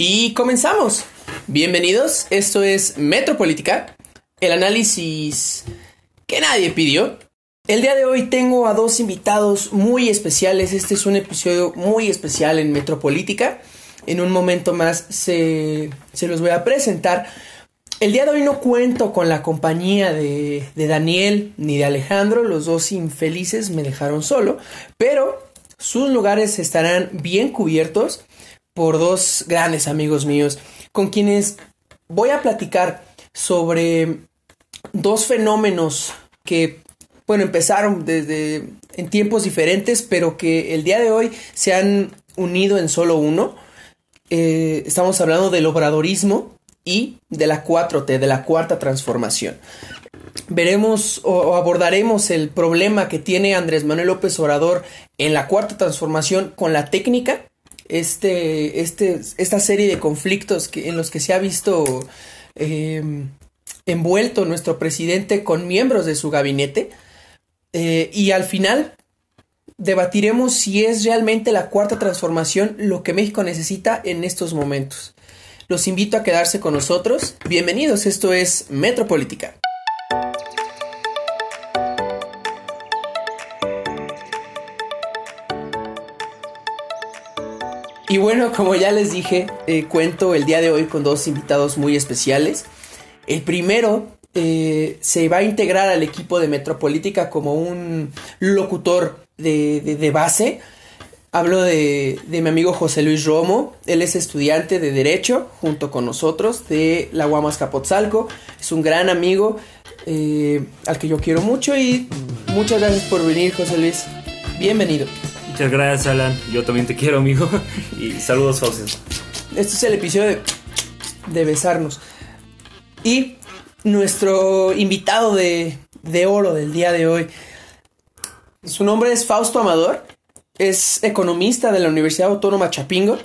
Y comenzamos. Bienvenidos, esto es Metropolítica, el análisis que nadie pidió. El día de hoy tengo a dos invitados muy especiales. Este es un episodio muy especial en Metropolítica. En un momento más se, se los voy a presentar. El día de hoy no cuento con la compañía de, de Daniel ni de Alejandro. Los dos infelices me dejaron solo. Pero sus lugares estarán bien cubiertos por dos grandes amigos míos con quienes voy a platicar sobre dos fenómenos que, bueno, empezaron desde en tiempos diferentes, pero que el día de hoy se han unido en solo uno. Eh, estamos hablando del obradorismo y de la 4T, de la cuarta transformación. Veremos o abordaremos el problema que tiene Andrés Manuel López Obrador en la cuarta transformación con la técnica, este, este, esta serie de conflictos que, en los que se ha visto eh, envuelto nuestro presidente con miembros de su gabinete. Eh, y al final debatiremos si es realmente la cuarta transformación lo que México necesita en estos momentos. Los invito a quedarse con nosotros. Bienvenidos, esto es Metropolítica. Y bueno, como ya les dije, eh, cuento el día de hoy con dos invitados muy especiales. El primero eh, se va a integrar al equipo de Metropolítica como un locutor de, base. Hablo de, mi amigo José Luis Romo. Él es estudiante de Derecho junto con nosotros de la Guamas Capotzalco. Es un gran amigo eh, al que yo quiero mucho y muchas gracias por venir, José Luis. Bienvenido. Muchas gracias, Alan. Yo también te quiero, amigo. Y saludos, José. Este es el episodio de, besarnos. Y nuestro invitado de, oro del día de hoy. Su nombre es Fausto Amador. Es economista de la Universidad Autónoma Chapingo.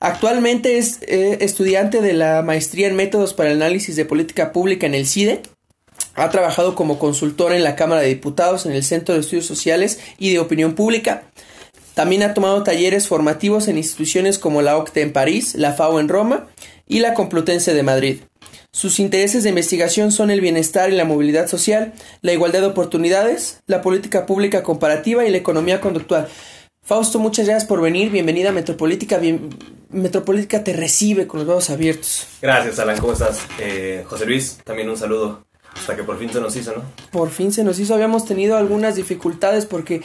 Actualmente es eh, estudiante de la maestría en métodos para el análisis de política pública en el CIDE. Ha trabajado como consultor en la Cámara de Diputados, en el Centro de Estudios Sociales y de Opinión Pública. También ha tomado talleres formativos en instituciones como la OCTE en París, la FAO en Roma y la Complutense de Madrid. Sus intereses de investigación son el bienestar y la movilidad social, la igualdad de oportunidades, la política pública comparativa y la economía conductual. Fausto, muchas gracias por venir. Bienvenida a Metropolítica. Metropolítica te recibe con los brazos abiertos. Gracias, Alan. ¿Cómo estás? Eh, José Luis, también un saludo. Hasta que por fin se nos hizo, ¿no? Por fin se nos hizo. Habíamos tenido algunas dificultades porque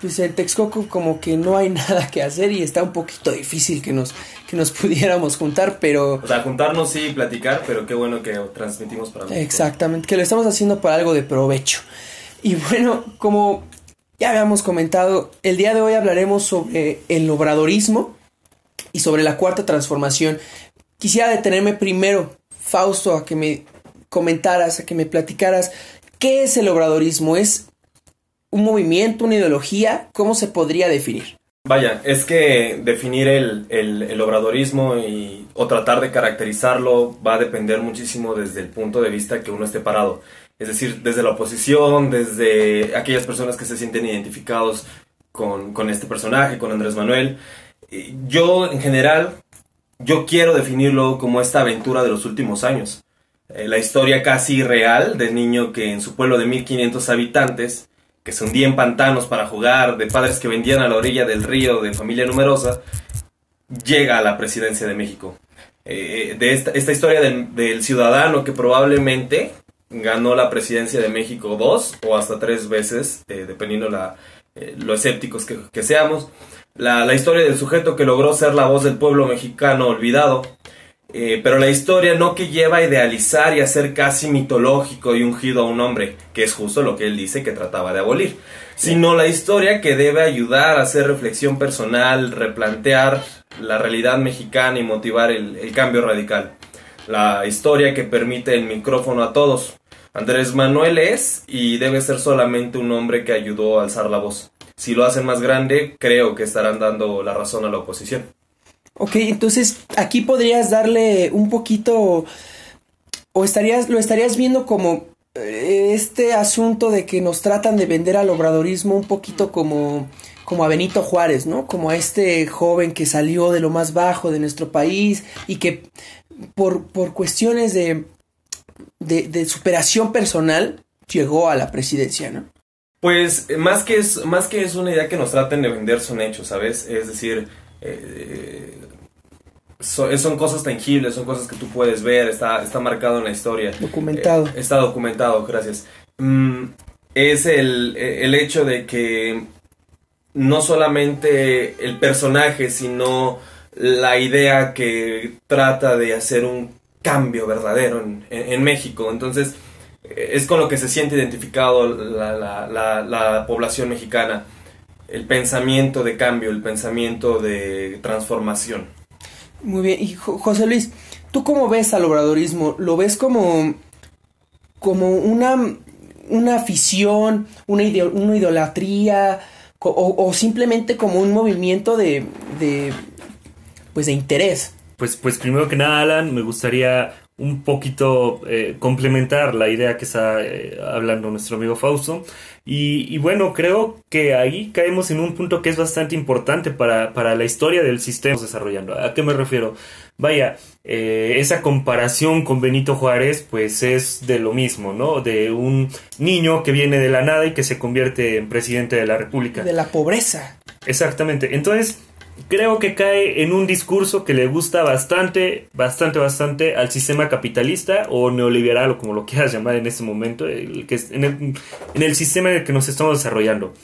pues en Texcoco como que no hay nada que hacer y está un poquito difícil que nos, que nos pudiéramos juntar, pero... O sea, juntarnos sí, platicar, pero qué bueno que transmitimos para México. Exactamente, que lo estamos haciendo para algo de provecho. Y bueno, como ya habíamos comentado, el día de hoy hablaremos sobre el obradorismo y sobre la cuarta transformación. Quisiera detenerme primero, Fausto, a que me comentaras, a que me platicaras qué es el obradorismo. ¿Es un movimiento, una ideología? ¿Cómo se podría definir? Vaya, es que definir el, el, obradorismo y, o tratar de caracterizarlo va a depender muchísimo desde el punto de vista que uno esté parado. Es decir, desde la oposición, desde aquellas personas que se sienten identificados con, con este personaje, con Andrés Manuel. Yo, en general, yo quiero definirlo como esta aventura de los últimos años. Eh, la historia casi real del niño que en su pueblo de 1500 habitantes que se hundía en pantanos para jugar, de padres que vendían a la orilla del río, de familia numerosa, llega a la presidencia de México. Eh, de esta, historia del, ciudadano que probablemente ganó la presidencia de México dos o hasta tres veces, eh, dependiendo la, eh, lo escépticos que, seamos. La, la, historia del sujeto que logró ser la voz del pueblo mexicano olvidado, eh, pero la historia no que lleva a idealizar y a ser casi mitológico y ungido a un hombre, que es justo lo que él dice que trataba de abolir, sino la historia que debe ayudar a hacer reflexión personal, replantear la realidad mexicana y motivar el, el cambio radical. La historia que permite el micrófono a todos. Andrés Manuel es y debe ser solamente un hombre que ayudó a alzar la voz. Si lo hacen más grande, creo que estarán dando la razón a la oposición. Ok, entonces aquí podrías darle un poquito o estarías lo estarías viendo como eh, este asunto de que nos tratan de vender al obradorismo un poquito como como a Benito Juárez, ¿no? Como a este joven que salió de lo más bajo de nuestro país y que por, por cuestiones de, de, superación personal llegó a la presidencia, ¿no? Pues más que es, más que es una idea que nos traten de vender son hechos, ¿sabes? Es decir, eh, son cosas tangibles, son cosas que tú puedes ver, está, está marcado en la historia. Documentado. Eh, está documentado, gracias. Mm, es el, el hecho de que no solamente el personaje, sino la idea que trata de hacer un cambio verdadero en, en México. Entonces, es con lo que se siente identificado la, población mexicana, el pensamiento de cambio, el pensamiento de transformación. Muy bien, y José Luis, ¿tú cómo ves al obradorismo? ¿Lo ves como, como una, una afición, una, una idolatría o, simplemente como un movimiento de, de, pues de interés? Pues, pues primero que nada, Alan, me gustaría un poquito eh, complementar la idea que está eh, hablando nuestro amigo Fausto. Y, bueno, creo que ahí caemos en un punto que es bastante importante para, para la historia del sistema desarrollando. ¿A qué me refiero? Vaya, eh, esa comparación con Benito Juárez, pues es de lo mismo, ¿no? De un niño que viene de la nada y que se convierte en presidente de la República. De la pobreza. Exactamente. Entonces, creo que cae en un discurso que le gusta bastante, bastante, bastante al sistema capitalista o neoliberal o como lo quieras llamar en este momento, el que es en, el, sistema en el que nos estamos desarrollando.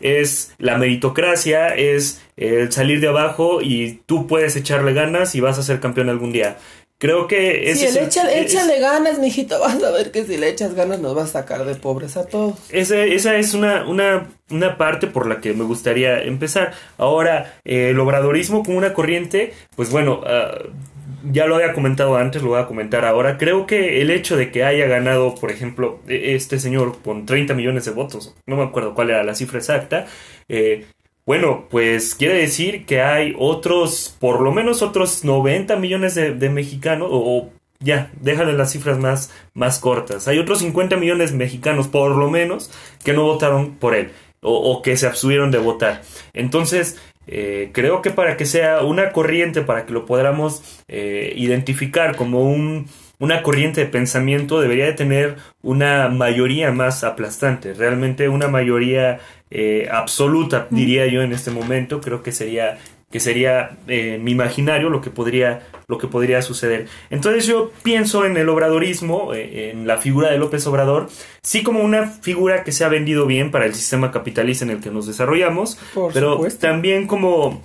Es la meritocracia, es el salir de abajo y tú puedes echarle ganas y vas a ser campeón algún día. Creo que es. Sí, échale, ganas, mijito. Vas a ver que si le echas ganas nos va a sacar de pobres a todos. Esa, esa es una, una, una parte por la que me gustaría empezar. Ahora, eh, el obradorismo como una corriente, pues bueno. Ah, ya lo había comentado antes, lo voy a comentar ahora. Creo que el hecho de que haya ganado, por ejemplo, e, este señor con 30 millones de votos, no me acuerdo cuál era la cifra exacta, eh, bueno, pues quiere decir que hay otros, por lo menos otros 90 millones de, mexicanos, o, ya, déjale las cifras más, más cortas. Hay otros 50 millones de mexicanos, por lo menos, que no votaron por él, o, que se abstuvieron de votar. Entonces, eh, creo que para que sea una corriente, para que lo podamos eh, identificar como un, una corriente de pensamiento, debería de tener una mayoría más aplastante, realmente una mayoría eh, absoluta, diría yo en este momento. Creo que sería que sería eh, mi imaginario lo que podría lo que podría suceder. Entonces yo pienso en el obradorismo, eh, en la figura de López Obrador, sí como una figura que se ha vendido bien para el sistema capitalista en el que nos desarrollamos, pero también como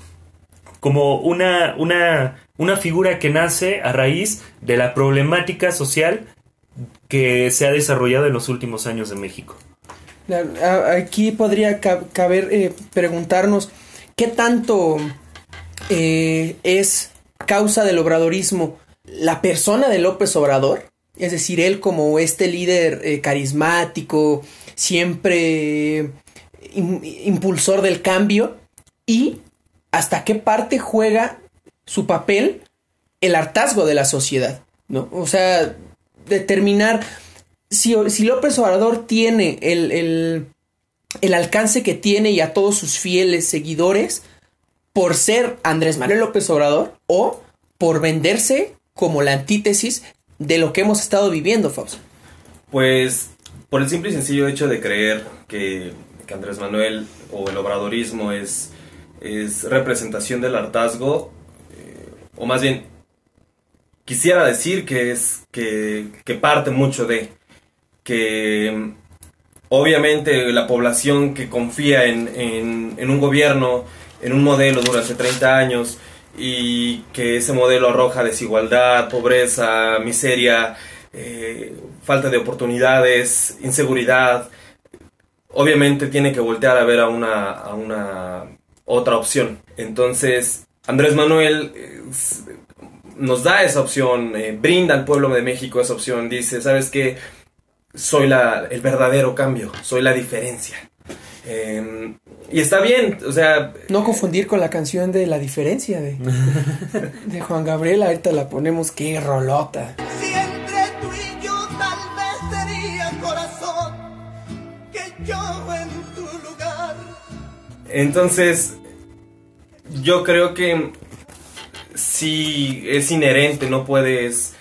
como una una una figura que nace a raíz de la problemática social que se ha desarrollado en los últimos años de México. Aquí podría caber eh, preguntarnos qué tanto eh, es causa del obradorismo la persona de López Obrador, es decir, él como este líder eh, carismático, siempre impulsor del cambio, y hasta qué parte juega su papel el hartazgo de la sociedad, ¿no? O sea, determinar si, López Obrador tiene el, alcance que tiene y a todos sus fieles seguidores por ser Andrés Manuel López Obrador o por venderse como la antítesis de lo que hemos estado viviendo, Fausto? Pues por el simple y sencillo hecho de creer que, Andrés Manuel o el obradorismo es, es representación del hartazgo, o más bien, quisiera decir que es que, parte mucho de, que obviamente la población que confía en, un gobierno, en un modelo durante 30 años y que ese modelo arroja desigualdad, pobreza, miseria, eh, falta de oportunidades, inseguridad, obviamente tiene que voltear a ver a una, a una otra opción. Entonces, Andrés Manuel eh, nos da esa opción, eh, brinda al pueblo de México esa opción, dice, ¿sabes qué? soy la, el verdadero cambio, soy la diferencia. Em, y está bien, o sea... No confundir con la canción de La diferencia de, de Juan Gabriel, ahorita la ponemos, qué rolota. Si entre tú y yo tal vez sería corazón, que yo en tu lugar Entonces, yo creo que si es inherente, no puedes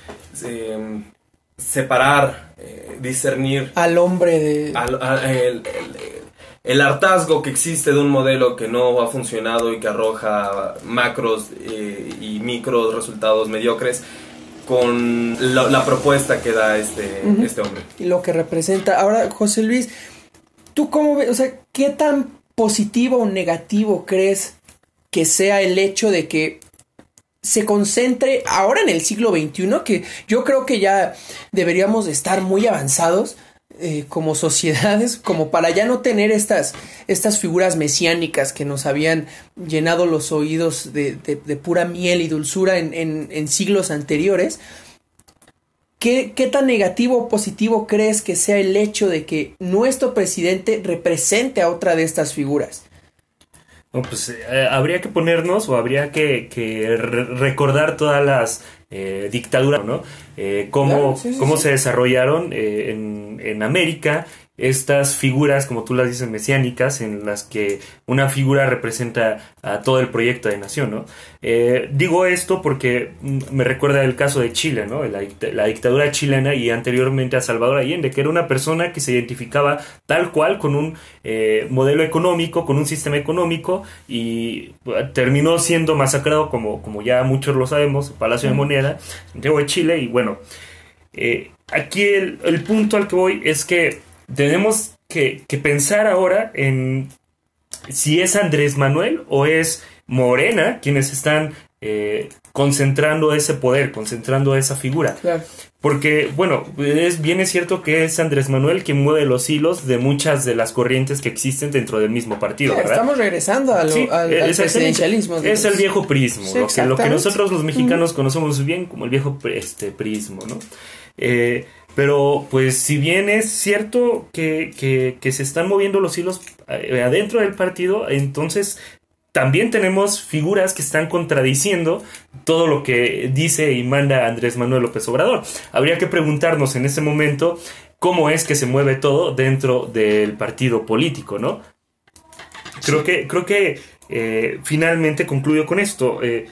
eh, separar, eh, discernir Al hombre de... al- a- el, el- el hartazgo que existe de un modelo que no ha funcionado y que arroja macros eh, y micros resultados mediocres con la, la propuesta que da este, este hombre. y lo que representa. Ahora, José Luis, ¿tú cómo ves? O sea, ¿qué tan positivo o negativo crees que sea el hecho de que se concentre ahora en el siglo XXI, que yo creo que ya deberíamos de estar muy avanzados eh, como sociedades, como para ya no tener estas, estas figuras mesiánicas que nos habían llenado los oídos de, de- pura miel y dulzura en, en- en siglos anteriores. ¿Qué, ¿Qué tan negativo o positivo crees que sea el hecho de que nuestro presidente represente a otra de estas figuras? No, pues eh, habría que ponernos o habría que, que re- recordar todas las eh, dictaduras, ¿no? Eh, cómo, Claro, sí, sí, cómo sí. se desarrollaron eh, en, en América estas figuras, como tú las dices, mesiánicas, en las que una figura representa a todo el proyecto de nación, ¿no? Eh, digo esto porque mm, me recuerda el caso de Chile, ¿no? La, dict- la dictadura chilena y anteriormente a Salvador Allende, que era una persona que se identificaba tal cual con un eh, modelo económico, con un sistema económico y eh, terminó siendo masacrado, como, como ya muchos lo sabemos, Palacio de Moneda, Santiago de Chile, y bueno, eh, aquí el, el punto al que voy es que tenemos que, que pensar ahora en si es Andrés Manuel o es Morena quienes están eh, concentrando ese poder, concentrando esa figura. Claro. Porque, bueno, es bien es cierto que es Andrés Manuel quien mueve los hilos de muchas de las corrientes que existen dentro del mismo partido, ¿verdad? Estamos regresando Sí, al, al exactamente. presidencialismo. Es el viejo prismo, Sí, lo, que, lo que exactamente. nosotros los mexicanos conocemos bien como el viejo este, prismo, ¿no? Eh, pero pues si bien es cierto que, que- se están moviendo los hilos eh, adentro del partido, entonces también tenemos figuras que están contradiciendo todo lo que dice y manda Andrés Manuel López Obrador. Habría que preguntarnos en ese momento cómo es que se mueve todo dentro del partido político, ¿no? Creo que, creo que eh, finalmente concluyo con esto. Eh,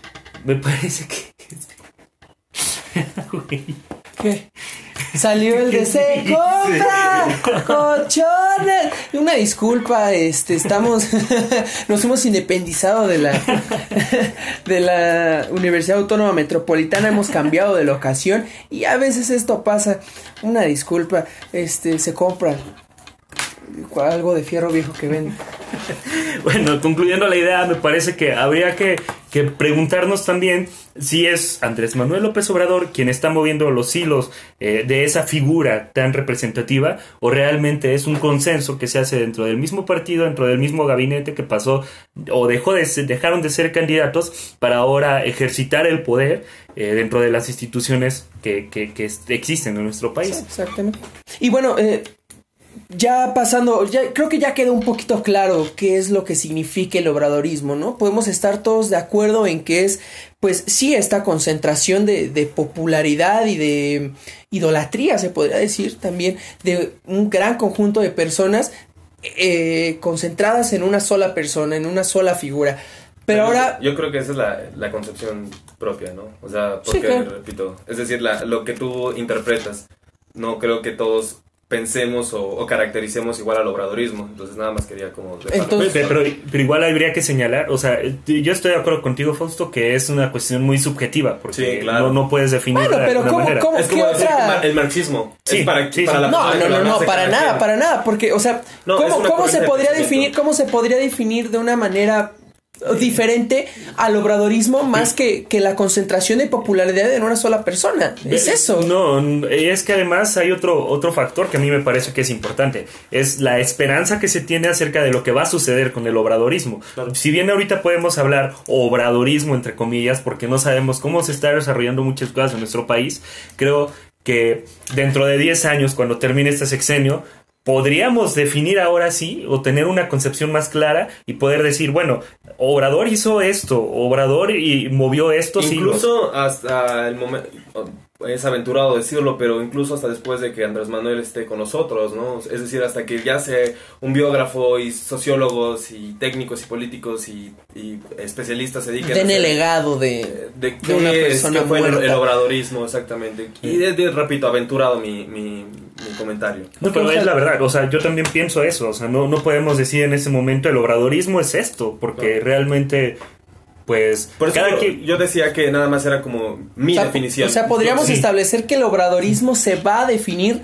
me parece que. ¿Qué? Salió el de ¿Qué se compra colchones. Una disculpa, este, estamos, nos hemos independizado de la, de la Universidad Autónoma Metropolitana, hemos cambiado de locación y a veces esto pasa. Una disculpa, este, se compra algo de fierro viejo que venden. Bueno, concluyendo la idea, me parece que habría que, que preguntarnos también si es Andrés Manuel López Obrador quien está moviendo los hilos eh, de esa figura tan representativa o realmente es un consenso que se hace dentro del mismo partido, dentro del mismo gabinete que pasó o dejó de ser- dejaron de ser candidatos para ahora ejercitar el poder eh, dentro de las instituciones que, que- que existen en nuestro país. Exactamente. Y bueno, eh, ya pasando, ya creo que ya quedó un poquito claro qué es lo que significa el obradorismo, ¿no? Podemos estar todos de acuerdo en que es, pues sí, esta concentración de, de popularidad y de idolatría, se podría decir también, de un gran conjunto de personas eh, concentradas en una sola persona, en una sola figura. Pero ahora, Yo creo que esa es la, la concepción propia, ¿no? O sea, Sí, porque, claro. repito, es decir, la- lo que tú interpretas, no creo que todos pensemos o, o caractericemos igual al obradorismo. Entonces, nada más quería como... Entonces- Pero, pero, pero igual habría que señalar, o sea, yo estoy de acuerdo contigo, Fausto, que es una cuestión muy subjetiva, porque Sí, claro. no, no puedes definirla Bueno, pero de ¿cómo- manera. cómo- es como ¿qué decir el marxismo. Sí, es para, sí, para sí. la No, no, no, no, para nada, para nada, porque, o sea, No, ¿cómo, cómo se podría definir, cómo se podría definir de una manera diferente al obradorismo más que, que la concentración de popularidad en una sola persona? Es Eh, eso. No, es que además hay otro, otro factor que a mí me parece que es importante. Es la esperanza que se tiene acerca de lo que va a suceder con el obradorismo. Si bien ahorita podemos hablar obradorismo, entre comillas, porque no sabemos cómo se está desarrollando muchas cosas en nuestro país, creo que dentro de 10 años, cuando termine este sexenio, podríamos definir ahora sí o tener una concepción más clara y poder decir, bueno, Obrador hizo esto, Obrador y movió hilos. Incluso hasta el momento, es aventurado decirlo, pero incluso hasta después de que Andrés Manuel esté con nosotros, ¿no? Es decir, hasta que ya sea un biógrafo y sociólogos y técnicos y políticos y, y especialistas se dediquen Den a el legado de, de de una qué es, persona qué fue el, obradorismo exactamente. Y de, de- repito, aventurado mi, mi, mi comentario. No, pero es la verdad, o sea, yo también pienso eso, o sea, no, no podemos decir en ese momento el obradorismo es esto, porque realmente, pues, Por eso cada yo, quien... yo decía que nada más era como mi O sea, definición. O sea, podríamos Sí. establecer que el obradorismo se va a definir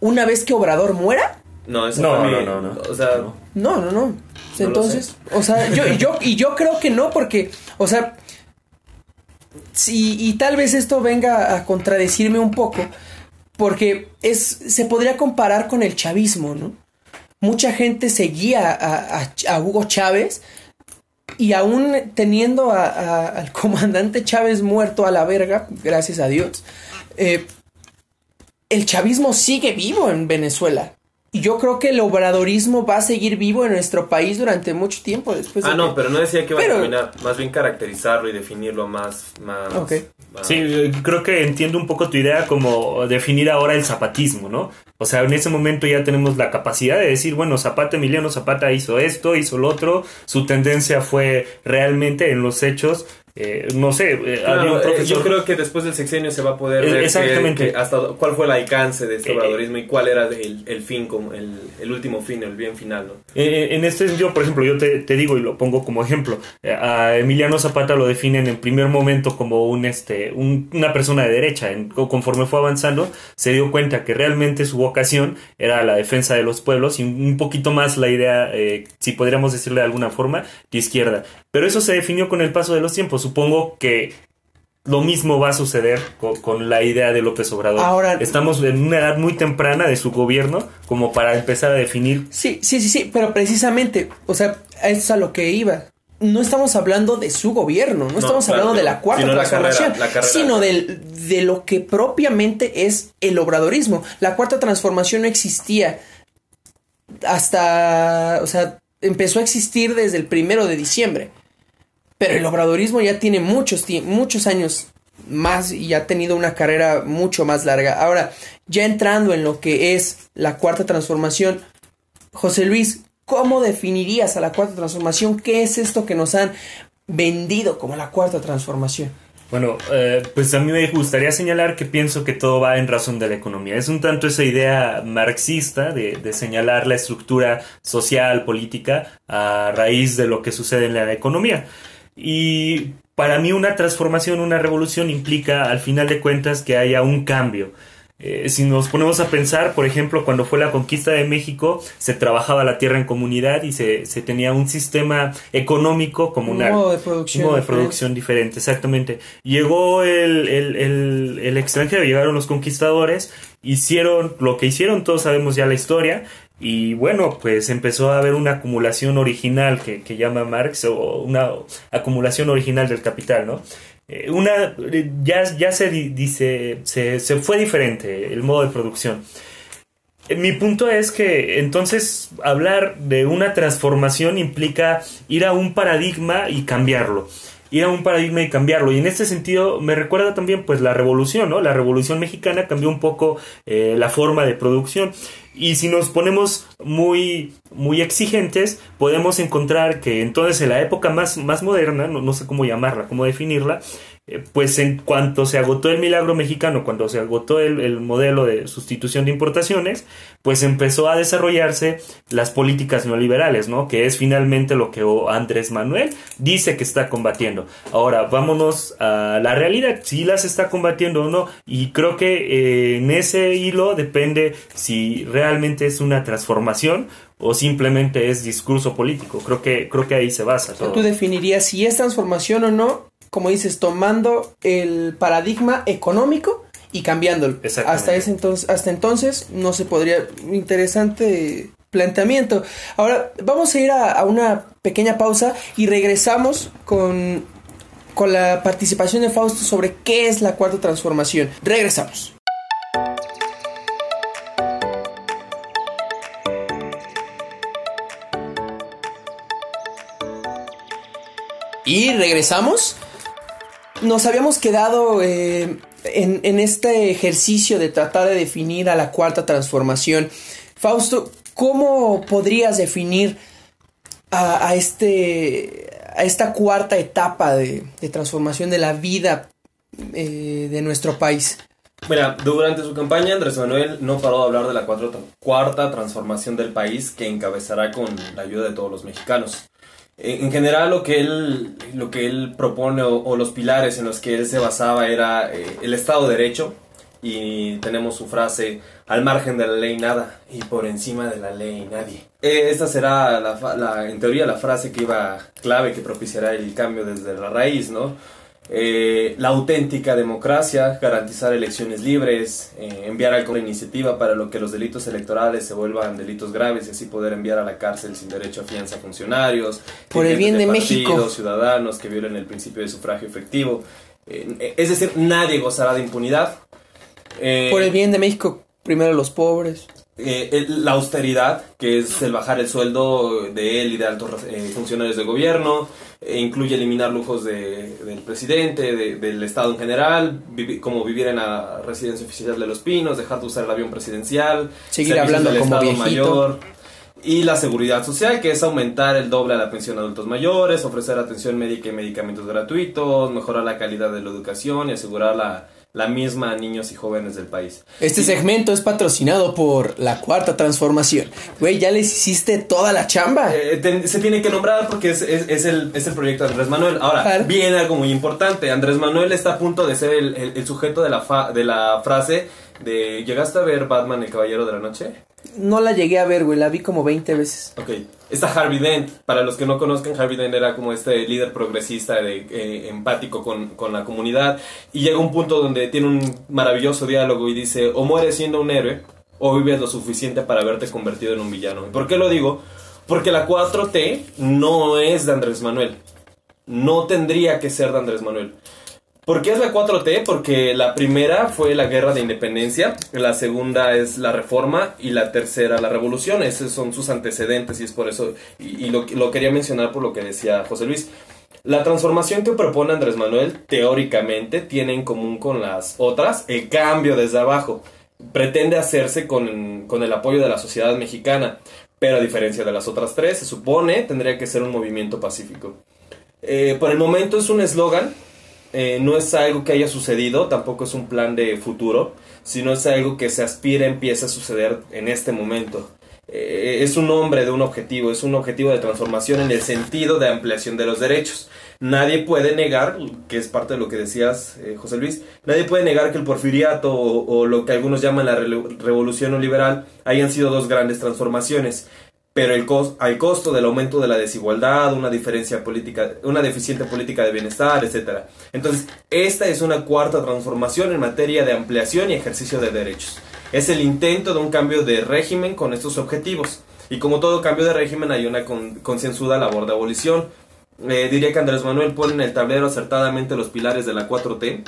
una vez que Obrador muera. No, eso No, no, no, no. O sea, No. No, no, Entonces, o sea, yo, yo, y yo creo que no, porque, o sea, sí, y tal vez esto venga a contradecirme un poco, porque es, se podría comparar con el chavismo, ¿no? Mucha gente seguía a, a- a Hugo Chávez y aún teniendo a- al comandante Chávez muerto a la verga, gracias a Dios, eh, el chavismo sigue vivo en Venezuela. Y yo creo que el obradorismo va a seguir vivo en nuestro país durante mucho tiempo después de ah, no, que- pero no decía que iba Pero- a terminar. Más bien caracterizarlo y definirlo más. más, Ok. más- Sí, eh, creo que entiendo un poco tu idea como definir ahora el zapatismo, ¿no? O sea, en ese momento ya tenemos la capacidad de decir, bueno, Zapata, Emiliano Zapata hizo esto, hizo lo otro, su tendencia fue realmente en los hechos, eh, no sé, eh, Claro, había un eh, profesor... yo creo que después del sexenio se va a poder Eh, ver exactamente. que hasta cuál fue el alcance de este obradorismo y cuál era el, el fin, como el, el último fin, el bien final, ¿no? En este sentido, por ejemplo, yo te, te digo y lo pongo como ejemplo, a Emiliano Zapata lo definen en primer momento como un, este, un- una persona de derecha. En- conforme fue avanzando, se dio cuenta que realmente su vocación era la defensa de los pueblos y un, un poquito más la idea, eh, si podríamos decirle de alguna forma, de izquierda. Pero eso se definió con el paso de los tiempos. Supongo que lo mismo va a suceder con, con la idea de López Obrador. Ahora- Estamos en una edad muy temprana de su gobierno como para empezar a definir Sí, sí, sí, sí, pero precisamente, o sea, eso es a lo que iba. No estamos hablando de su gobierno, no, estamos claro hablando de la cuarta la transformación, carrera- la carrera. sino del- de lo que propiamente es el obradorismo. La cuarta transformación no existía hasta, o sea, empezó a existir desde el primero de diciembre. Pero el obradorismo ya tiene muchos, muchos años más y ha tenido una carrera mucho más larga. Ahora, ya entrando en lo que es la cuarta transformación, José Luis, ¿cómo definirías a la cuarta transformación? ¿Qué es esto que nos han vendido como la cuarta transformación? Bueno, eh, pues a mí me gustaría señalar que pienso que todo va en razón de la economía. Es un tanto esa idea marxista de, de señalar la estructura social, política, a raíz de lo que sucede en la economía. Y para mí una transformación, una revolución implica al final de cuentas que haya un cambio. Eh, si nos ponemos a pensar, por ejemplo, cuando fue la conquista de México, se trabajaba la tierra en comunidad y se, se tenía un sistema económico comunal. Un modo de producción Un modo de diferente. producción diferente, exactamente. Llegó el, el, el, el extranjero, llegaron los conquistadores, hicieron lo que hicieron, todos sabemos ya la historia, y bueno, pues empezó a haber una acumulación original que, que llama Marx, o una acumulación original del capital, ¿no? Eh, Una, eh, ya, ya se di- dice, se, se fue diferente el modo de producción. Eh, Mi punto es que entonces hablar de una transformación implica ir a un paradigma y cambiarlo. Ir a un paradigma y cambiarlo. Y en este sentido me recuerda también pues la revolución, ¿no? La revolución mexicana cambió un poco eh, la forma de producción. Y si nos ponemos muy, muy exigentes, podemos encontrar que entonces en la época más, más moderna, no, no sé cómo llamarla, cómo definirla, pues en cuanto se agotó el milagro mexicano, cuando se agotó el, el modelo de sustitución de importaciones, pues empezó a desarrollarse las políticas neoliberales, ¿no? Que es finalmente lo que Andrés Manuel dice que está combatiendo. Ahora, vámonos a la realidad, si las está combatiendo o no, y creo que eh, en ese hilo depende si realmente es una transformación o simplemente es discurso político. Creo que, creo que ahí se basa todo. Tú definirías si es transformación o no, como dices, tomando el paradigma económico y cambiándolo. Hasta ese entonces, hasta entonces no se podría. Interesante planteamiento. Ahora vamos a ir a, a una pequeña pausa y regresamos con, con la participación de Fausto sobre qué es la cuarta transformación. Regresamos. Y regresamos. Nos habíamos quedado eh, en, este ejercicio de tratar de definir a la cuarta transformación, Fausto, ¿cómo podrías definir a, este, esta cuarta etapa de, transformación de la vida eh, de nuestro país? Mira, durante su campaña Andrés Manuel no paró de hablar de la cuarta transformación del país que encabezará con la ayuda de todos los mexicanos. En en general lo que él, lo que él propone o, los pilares en los que él se basaba era eh, el Estado de Derecho y tenemos su frase al margen de la ley nada y por encima de la ley nadie. Eh, esta será la, la- en teoría la frase que iba clave que propiciará el cambio desde la raíz, ¿no? Eh, la auténtica democracia, garantizar elecciones libres, eh, enviar al Congreso iniciativa para lo que los delitos electorales se vuelvan delitos graves y así poder enviar a la cárcel sin derecho a fianza a funcionarios, Por el bien dirigentes de México. ciudadanos que violen el principio de sufragio efectivo. Eh, es decir, nadie gozará de impunidad. Por el bien de México, primero los pobres. Eh, el- la austeridad, que es el bajar el sueldo de él y de altos eh, funcionarios del gobierno, eh, incluye eliminar lujos de- del presidente, de- del Estado en general, vivi- como vivir en la residencia oficial de Los Pinos, dejar de usar el avión presidencial, Seguir hablando del como Estado viejito. mayor, y la seguridad social, que es aumentar el doble a la pensión a adultos mayores, ofrecer atención médica y medicamentos gratuitos, mejorar la calidad de la educación y asegurar la, la misma a niños y jóvenes del país. Este Y- segmento es patrocinado por la cuarta transformación. Güey, ya les hiciste toda la chamba. Eh, ten- se tiene que nombrar porque es, es- es el, es el proyecto de Andrés Manuel. Ahora, Claro. viene algo muy importante. Andrés Manuel está a punto de ser el, el- el sujeto de la, fa- de la frase de ¿Llegaste a ver Batman, el Caballero de la Noche? No la llegué a ver, güey, la vi como 20 veces. Ok, está Harvey Dent. Para los que no conozcan, Harvey Dent era como este líder progresista, eh, empático con, con la comunidad. Y llega un punto donde tiene un maravilloso diálogo y dice, o mueres siendo un héroe, o vives lo suficiente para haberte convertido en un villano. ¿Y ¿Por qué lo digo? Porque la 4T no es de Andrés Manuel. No tendría que ser de Andrés Manuel. ¿Por qué es la 4T? Porque la primera fue la guerra de independencia, la segunda es la reforma y la tercera la revolución. Esos son sus antecedentes y es por eso, y, lo quería mencionar por lo que decía José Luis. La transformación que propone Andrés Manuel teóricamente tiene en común con las otras el cambio desde abajo. Pretende hacerse con, con el apoyo de la sociedad mexicana, pero a diferencia de las otras tres, se supone tendría que ser un movimiento pacífico. Eh, por el momento es un eslogan, eh, no es algo que haya sucedido, tampoco es un plan de futuro, sino es algo que se aspira empieza a suceder en este momento. Eh, es un nombre de un objetivo, es un objetivo de transformación en el sentido de ampliación de los derechos. Nadie puede negar, que es parte de lo que decías, eh, José Luis, nadie puede negar que el porfiriato o, lo que algunos llaman la re- revolución neoliberal hayan sido dos grandes transformaciones pero el cos- al costo del aumento de la desigualdad, una diferencia política, una deficiente política de bienestar, etcétera. Entonces, esta es una cuarta transformación en materia de ampliación y ejercicio de derechos. Es el intento de un cambio de régimen con estos objetivos. Y como todo cambio de régimen hay una con- concienzuda labor de abolición. Eh, diría que Andrés Manuel pone en el tablero acertadamente los pilares de la 4T,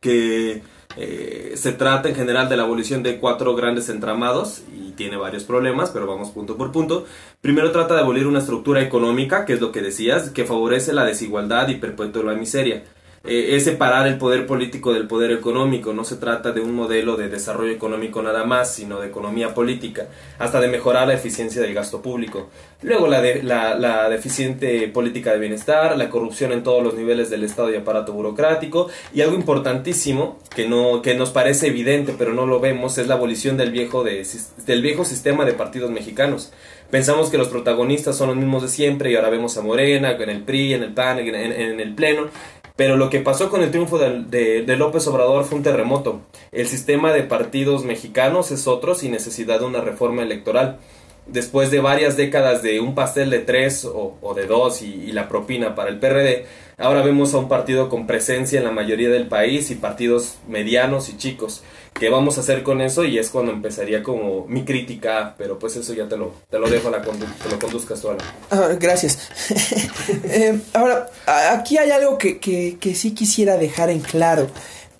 que eh, se trata en general de la abolición de cuatro grandes entramados y tiene varios problemas, pero vamos punto por punto. Primero trata de abolir una estructura económica, que es lo que decías, que favorece la desigualdad y perpetúa la miseria. Eh, es separar el poder político del poder económico, no se trata de un modelo de desarrollo económico nada más, sino de economía política, hasta de mejorar la eficiencia del gasto público. Luego la, de- la, deficiente política de bienestar, la corrupción en todos los niveles del Estado y aparato burocrático, y algo importantísimo que, no, que nos parece evidente pero no lo vemos es la abolición del viejo, de, del viejo sistema de partidos mexicanos. Pensamos que los protagonistas son los mismos de siempre y ahora vemos a Morena, en el PRI, en el PAN, en- en el Pleno. Pero lo que pasó con el triunfo de, López Obrador fue un terremoto. El sistema de partidos mexicanos es otro sin necesidad de una reforma electoral. Después de varias décadas de un pastel de tres o, o de dos y, y la propina para el PRD, ahora vemos a un partido con presencia en la mayoría del país y partidos medianos y chicos. ¿Qué vamos a hacer con eso? Y es cuando empezaría como mi crítica, pero pues eso ya te lo, te lo dejo, a la condu- te lo conduzcas tú a la... Ah, gracias. Eh, ahora, aquí hay algo que, que- que sí quisiera dejar en claro.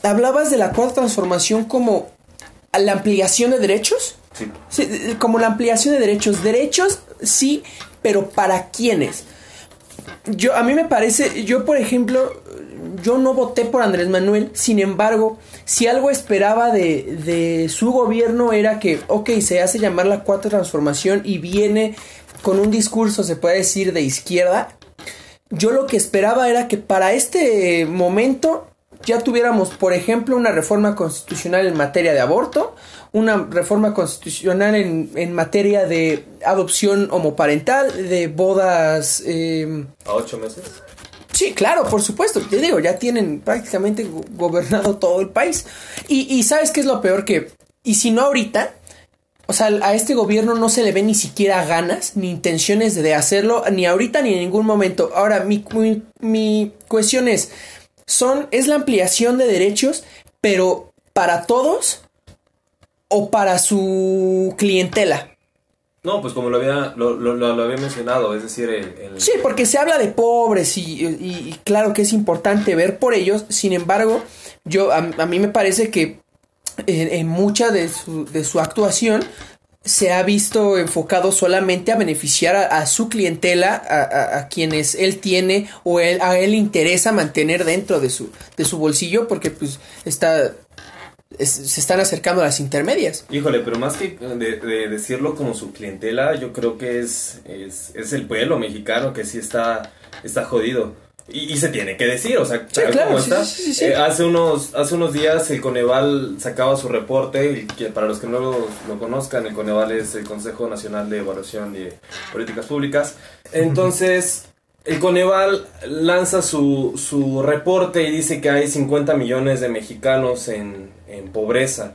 Hablabas de la cuarta transformación como la ampliación de derechos. Sí. Sí, como la ampliación de derechos. Derechos, sí, pero ¿para quiénes? Yo, a mí me parece, yo por ejemplo, yo no voté por Andrés Manuel, sin embargo, si algo esperaba de, de su gobierno era que, ok, se hace llamar la cuarta transformación y viene con un discurso, se puede decir, de izquierda, yo lo que esperaba era que para este momento ya tuviéramos, por ejemplo, una reforma constitucional en materia de aborto, una reforma constitucional en, en materia de adopción homoparental, de bodas... eh, A ocho meses. Sí, claro, por supuesto. Te digo, ya tienen prácticamente go- gobernado todo el país. Y, y ¿sabes qué es lo peor? Que, y si no ahorita, o sea, a este gobierno no se le ve ni siquiera ganas ni intenciones de hacerlo, ni ahorita ni en ningún momento. Ahora, mi, mi, mi cuestión es, son, es la ampliación de derechos, pero para todos o para su clientela. No, pues como lo había, lo, lo- había mencionado, es decir, el, el- Sí, porque se habla de pobres y, y- y claro que es importante ver por ellos. Sin embargo, yo a, a mí me parece que en, en mucha de su, de su actuación se ha visto enfocado solamente a beneficiar a, a su clientela, a, a- a quienes él tiene o él, a él le interesa mantener dentro de su, de su bolsillo porque pues está es- se están acercando a las intermedias. Híjole, pero más que de, de decirlo como su clientela, yo creo que es, es, es el pueblo mexicano que sí está, está jodido. Y, y se tiene que decir, o sea, Sí, claro, como sí, está. sí. Eh, hace, unos, hace unos días el Coneval sacaba su reporte, y que para los que no lo, lo conozcan, el Coneval es el Consejo Nacional de Evaluación de Políticas Públicas. Entonces, el Coneval lanza su, su reporte y dice que hay 50 millones de mexicanos en, en pobreza.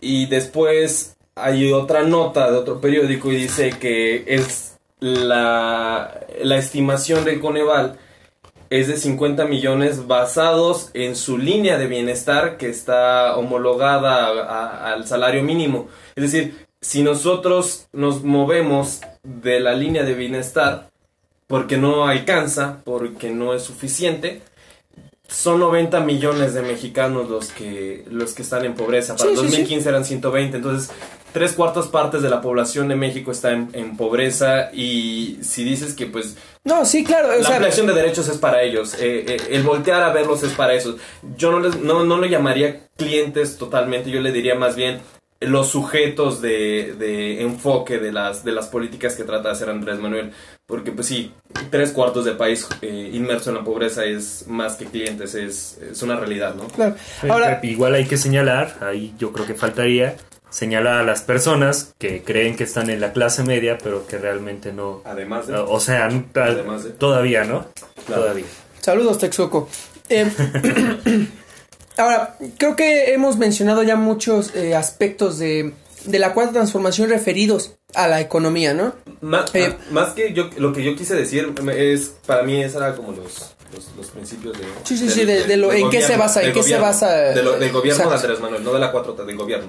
Y después hay otra nota de otro periódico y dice que es la, la estimación del Coneval es de 50 millones basados en su línea de bienestar que está homologada al salario mínimo. Es decir, si nosotros nos movemos de la línea de bienestar porque no alcanza, porque no es suficiente, son 90 millones de mexicanos los que, los que están en pobreza. Para Sí, sí, sí. 2015 eran 120, entonces tres cuartas partes de la población de México está en, en pobreza y si dices que pues No, sí, claro. o la sea, ampliación de derechos es para ellos, eh, eh, el voltear a verlos es para eso. Yo no, les, no, no lo llamaría clientes totalmente, yo le diría más bien los sujetos de, de enfoque de las, de las políticas que trata de hacer Andrés Manuel. Porque pues sí, tres cuartos del país eh, inmerso en la pobreza es más que clientes, es, es una realidad, ¿no? claro. Ahora, Igual hay que señalar, ahí yo creo que faltaría señalar a las personas que creen que están en la clase media, pero que realmente no. Además de... O sea, Además de- todavía, ¿no? Claro. Todavía. Saludos, Texoco. Eh, ahora, creo que hemos mencionado ya muchos eh, aspectos de, de la cuarta transformación referidos a la economía, ¿no? Ma- Eh, ah, más que yo, lo que yo quise decir es, para mí, esa era como los, los, los principios de... Sí, sí, sí, de- de lo- ¿en qué se basa? ¿En del qué se gobierno, basa? lo- del gobierno de. Andrés Manuel, no de la 4T, del gobierno.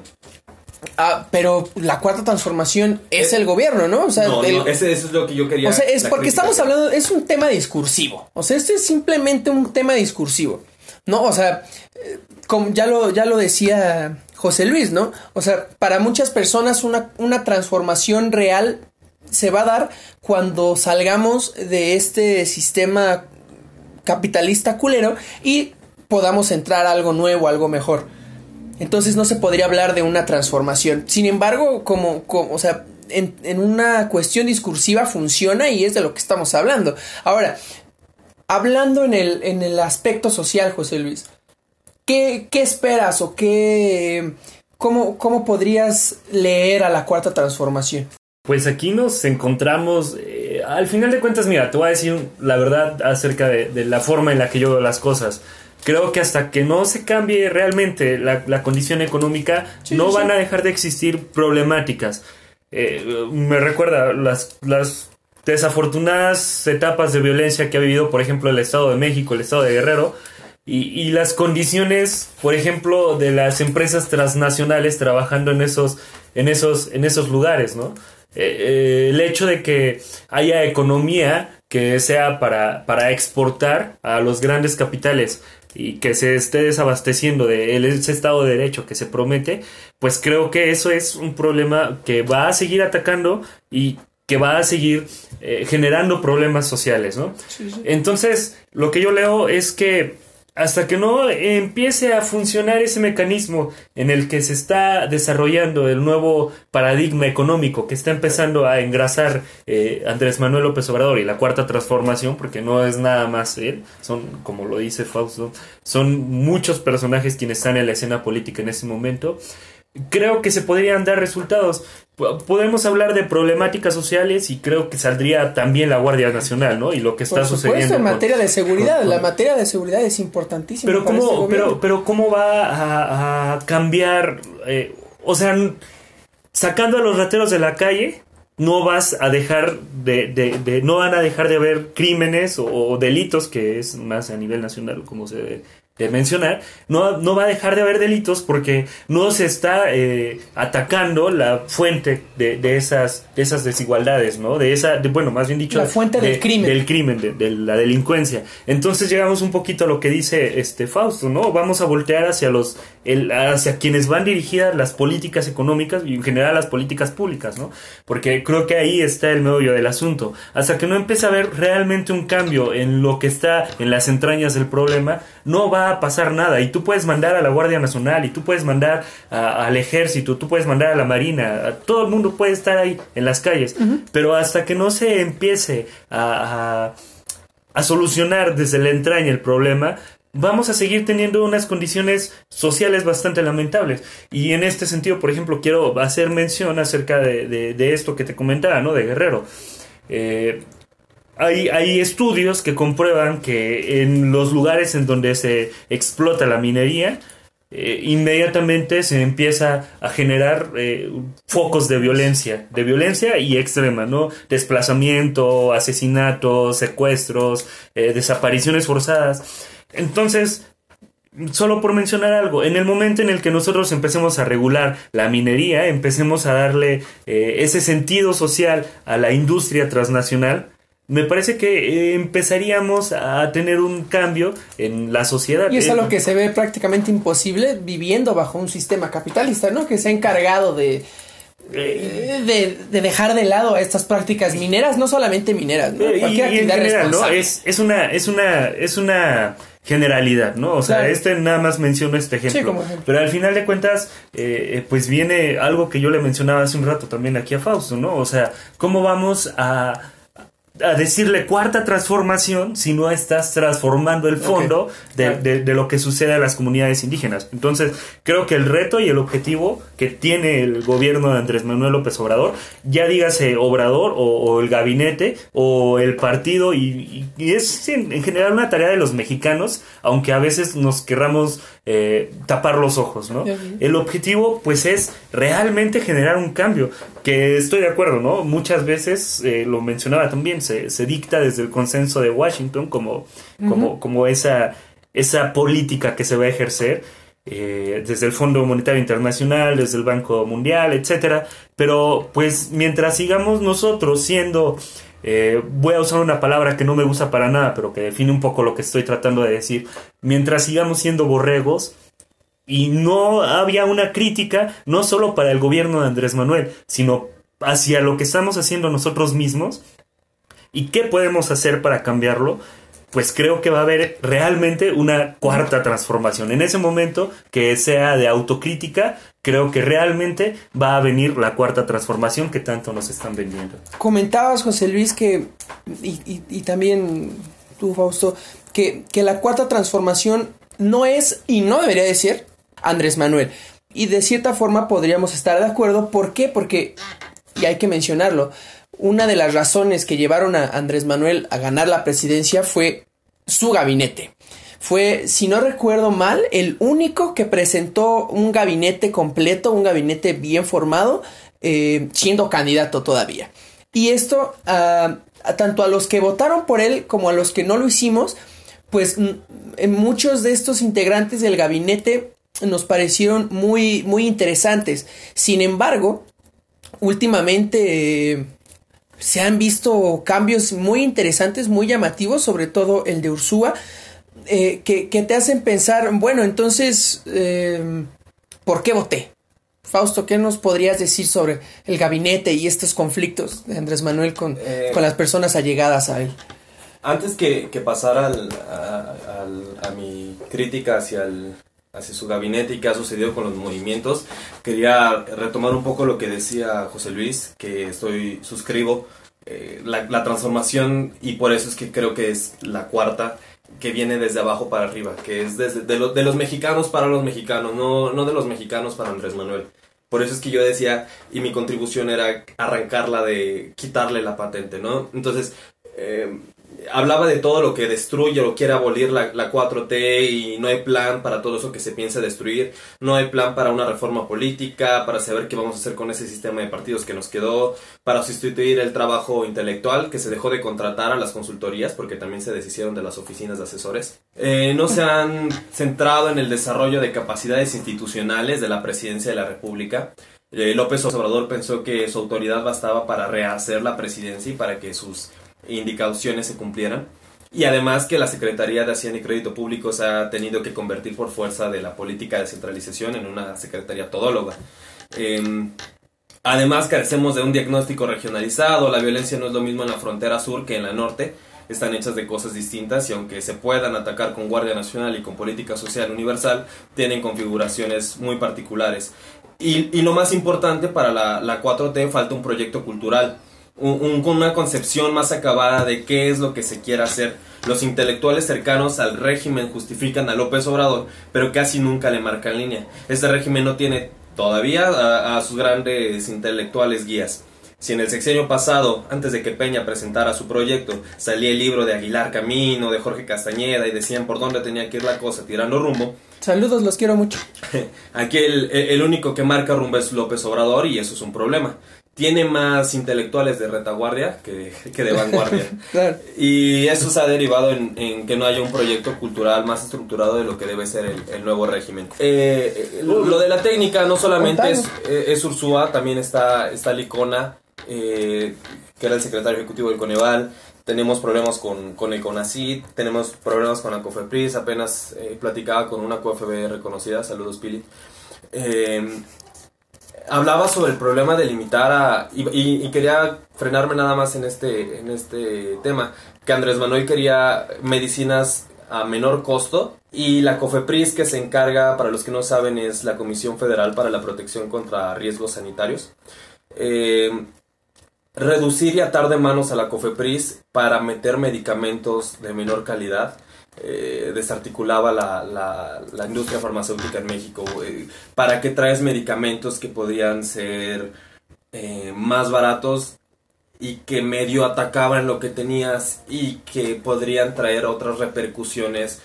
Ah, pero la cuarta transformación es el gobierno, ¿no? O sea, no, el- no, ese, eso es lo que yo quería... o sea, es porque crítica. estamos hablando, es un tema discursivo. O sea, este es simplemente un tema discursivo. No, o sea, como ya lo, ya lo decía José Luis, ¿no? O sea, para muchas personas una, una transformación real se va a dar cuando salgamos de este sistema capitalista culero y podamos entrar a algo nuevo, algo mejor. Entonces no se podría hablar de una transformación. Sin embargo, como, como o sea, en, en una cuestión discursiva funciona y es de lo que estamos hablando. Ahora, hablando en el, en el aspecto social, José Luis, ¿qué, qué esperas o qué, cómo, cómo podrías leer a la cuarta transformación? Pues aquí nos encontramos, eh, al final de cuentas, mira, te voy a decir la verdad acerca de, de la forma en la que yo veo las cosas. Creo que hasta que no se cambie realmente la, la condición económica, Sí, no sí, van a dejar de existir problemáticas. Eh, me recuerda las, las desafortunadas etapas de violencia que ha vivido, por ejemplo, el Estado de México, el Estado de Guerrero, y, y las condiciones, por ejemplo, de las empresas transnacionales trabajando en esos, en esos, en esos lugares, ¿no? Eh, eh, el hecho de que haya economía que sea para, para exportar a los grandes capitales y que se esté desabasteciendo de ese Estado de Derecho que se promete, pues creo que eso es un problema que va a seguir atacando y que va a seguir eh, generando problemas sociales, ¿no? Entonces, lo que yo leo es que hasta que no empiece a funcionar ese mecanismo en el que se está desarrollando el nuevo paradigma económico que está empezando a engrasar eh, Andrés Manuel López Obrador y la cuarta transformación, porque no es nada más él, son, como lo dice Fausto, son muchos personajes quienes están en la escena política en ese momento creo que se podrían dar resultados. Podemos hablar de problemáticas sociales y creo que saldría también la Guardia Nacional, ¿no? Y lo que está Por supuesto, sucediendo. en con- materia de seguridad, con- la materia de seguridad es importantísima. pero para este cómo, gobierno. pero, pero cómo va a, a cambiar, eh, o sea, sacando a los rateros de la calle, no vas a dejar de, de- de- no van a dejar de haber crímenes o, o delitos, que es más a nivel nacional, como se de mencionar, no, no va a dejar de haber delitos porque no se está eh, atacando la fuente de, de esas, de esas desigualdades, ¿no? De esa, de- bueno, más bien dicho, La fuente de- del crimen. del crimen, de, de la delincuencia. Entonces llegamos un poquito a lo que dice este Fausto, ¿no? Vamos a voltear hacia los, el, hacia quienes van dirigidas las políticas económicas y en general las políticas públicas, ¿no? Porque creo que ahí está el meollo del asunto. Hasta que no empiece a haber realmente un cambio en lo que está en las entrañas del problema, no va a pasar nada. Y tú puedes mandar a la Guardia Nacional, y tú puedes mandar a- al ejército, tú puedes mandar a la Marina, a- todo el mundo puede estar ahí en las calles. Pero hasta que no se empiece a- a a solucionar desde la entraña el problema, vamos a seguir teniendo unas condiciones sociales bastante lamentables. Y en este sentido, por ejemplo, quiero hacer mención acerca de, de- de esto que te comentaba, ¿no? De Guerrero. Eh, hay, estudios que comprueban que en los lugares en donde se explota la minería, eh, inmediatamente se empieza a generar eh, focos de violencia, de violencia y extrema, ¿no? Desplazamiento, asesinatos, secuestros, eh, desapariciones forzadas. Entonces, solo por mencionar algo, en el momento en el que nosotros empecemos a regular la minería, empecemos a darle ese sentido social a la industria transnacional, me parece que eh, empezaríamos a tener un cambio en la sociedad. Y es Eh, algo que se ve prácticamente imposible viviendo bajo un sistema capitalista, ¿no? Que se ha encargado de, eh, de, de dejar de lado estas prácticas mineras, no solamente mineras, ¿no? Eh, y, Cualquier y en actividad general, ¿no? responsable. Es, es una, es una, es una generalidad, ¿no? O sea, Claro. este nada más menciono este ejemplo. Sí, como ejemplo. Pero al final de cuentas, eh, eh, pues viene algo que yo le mencionaba hace un rato también aquí a Fausto, ¿no? O sea, ¿cómo vamos a, a decirle cuarta transformación si no estás transformando el fondo de, de- de lo que sucede a las comunidades indígenas. Entonces, creo que el reto y el objetivo que tiene el gobierno de Andrés Manuel López Obrador, ya dígase Obrador o, o el gabinete o el partido, y, y- y es en, en general una tarea de los mexicanos, aunque a veces nos querramos eh, tapar los ojos, ¿no? El objetivo, pues, es realmente generar un cambio. Que estoy de acuerdo, ¿no? Muchas veces, eh, lo mencionaba también, se, se dicta desde el consenso de Washington como, como, como esa, esa política que se va a ejercer. eh, desde el Fondo Monetario Internacional, desde el Banco Mundial, etcétera. Pero, pues, mientras sigamos nosotros siendo eh, voy a usar una palabra que no me gusta para nada, pero que define un poco lo que estoy tratando de decir. Mientras sigamos siendo borregos, y no había una crítica, no solo para el gobierno de Andrés Manuel, sino hacia lo que estamos haciendo nosotros mismos y qué podemos hacer para cambiarlo, pues creo que va a haber realmente una cuarta transformación. En ese momento que sea de autocrítica, creo que realmente va a venir la cuarta transformación que tanto nos están vendiendo. Comentabas, José Luis, que, y, también tú, Fausto, que, que la cuarta transformación no es y no debería de ser Andrés Manuel. Y de cierta forma podríamos estar de acuerdo. ¿Por qué? Porque, y hay que mencionarlo, una de las razones que llevaron a Andrés Manuel a ganar la presidencia fue su gabinete. Fue, si no recuerdo mal, el único que presentó un gabinete completo, un gabinete bien formado, eh, siendo candidato todavía. Y esto, a tanto a los que votaron por él como a los que no lo hicimos, pues mm, muchos de estos integrantes del gabinete nos parecieron muy, muy interesantes. Sin embargo, últimamente eh, se han visto cambios muy interesantes, muy llamativos, sobre todo el de Ursúa, eh, que, que te hacen pensar, bueno, entonces, eh, ¿por qué voté? Fausto, ¿qué nos podrías decir sobre el gabinete y estos conflictos de Andrés Manuel con, Eh. con las personas allegadas a él? Antes que, que pasar al, a, al- a mi crítica hacia, el, hacia su gabinete y qué ha sucedido con los movimientos, quería retomar un poco lo que decía José Luis, que estoy suscribo, eh, la, la transformación y por eso es que creo que es la cuarta que viene desde abajo para arriba, que es desde, de, de los mexicanos para los mexicanos, no, no de los mexicanos para Andrés Manuel. Por eso es que yo decía, y mi contribución era arrancarla de quitarle la patente, ¿no? Entonces, eh, hablaba de todo lo que destruye o quiere abolir la, la 4T y no hay plan para todo eso que se piensa destruir, no hay plan para una reforma política, para saber qué vamos a hacer con ese sistema de partidos que nos quedó, para sustituir el trabajo intelectual que se dejó de contratar a las consultorías porque también se deshicieron de las oficinas de asesores. Eh, no se han centrado en el desarrollo de capacidades institucionales de la presidencia de la República. Eh, López Obrador pensó que su autoridad bastaba para rehacer la presidencia y para que sus indicaciones se cumplieran. Y además que la Secretaría de Hacienda y Crédito Público se ha tenido que convertir por fuerza de la política de centralización en una secretaría todóloga. Em, además carecemos de un diagnóstico regionalizado, la violencia no es lo mismo en la frontera sur que en la norte, están hechas de cosas distintas y aunque se puedan atacar con Guardia Nacional y con política social universal, tienen configuraciones muy particulares. Y, lo más importante para la, la 4T falta un proyecto cultural un- una concepción más acabada de qué es lo que se quiere hacer. Los intelectuales cercanos al régimen justifican a López Obrador, pero casi nunca le marcan línea. Este régimen no tiene todavía a, a sus grandes intelectuales guías. Si en el sexenio pasado, antes de que Peña presentara su proyecto, salía el libro de Aguilar Camino, de Jorge Castañeda y decían por dónde tenía que ir la cosa tirando rumbo, Saludos, los quiero mucho. Aquí el, el único que marca rumbo es López Obrador y eso es un problema. Tiene más intelectuales de retaguardia que, que de vanguardia. Claro. Y eso se ha derivado en, en que no haya un proyecto cultural más estructurado de lo que debe ser el, el nuevo régimen. Eh, eh, lo de la técnica no solamente es, eh, es Ursúa, también está, está Licona, eh, que era el secretario ejecutivo del Coneval. Tenemos problemas con, con el CONACID, tenemos problemas con la COFEPRIS. Apenas eh, platicaba con una COFB reconocida, saludos Pili. Eh, hablaba sobre el problema de limitar a y, y- quería frenarme nada más en este en este tema que Andrés Manuel quería medicinas a menor costo y la COFEPRIS que se encarga para los que no saben es la Comisión Federal para la Protección contra Riesgos Sanitarios. Eh, reducir y atar de manos a la COFEPRIS para meter medicamentos de menor calidad eh, desarticulaba la, la- la industria farmacéutica en México. eh, ¿Para qué traes medicamentos que podrían ser eh, más baratos y que medio atacaban lo que tenías y que podrían traer otras repercusiones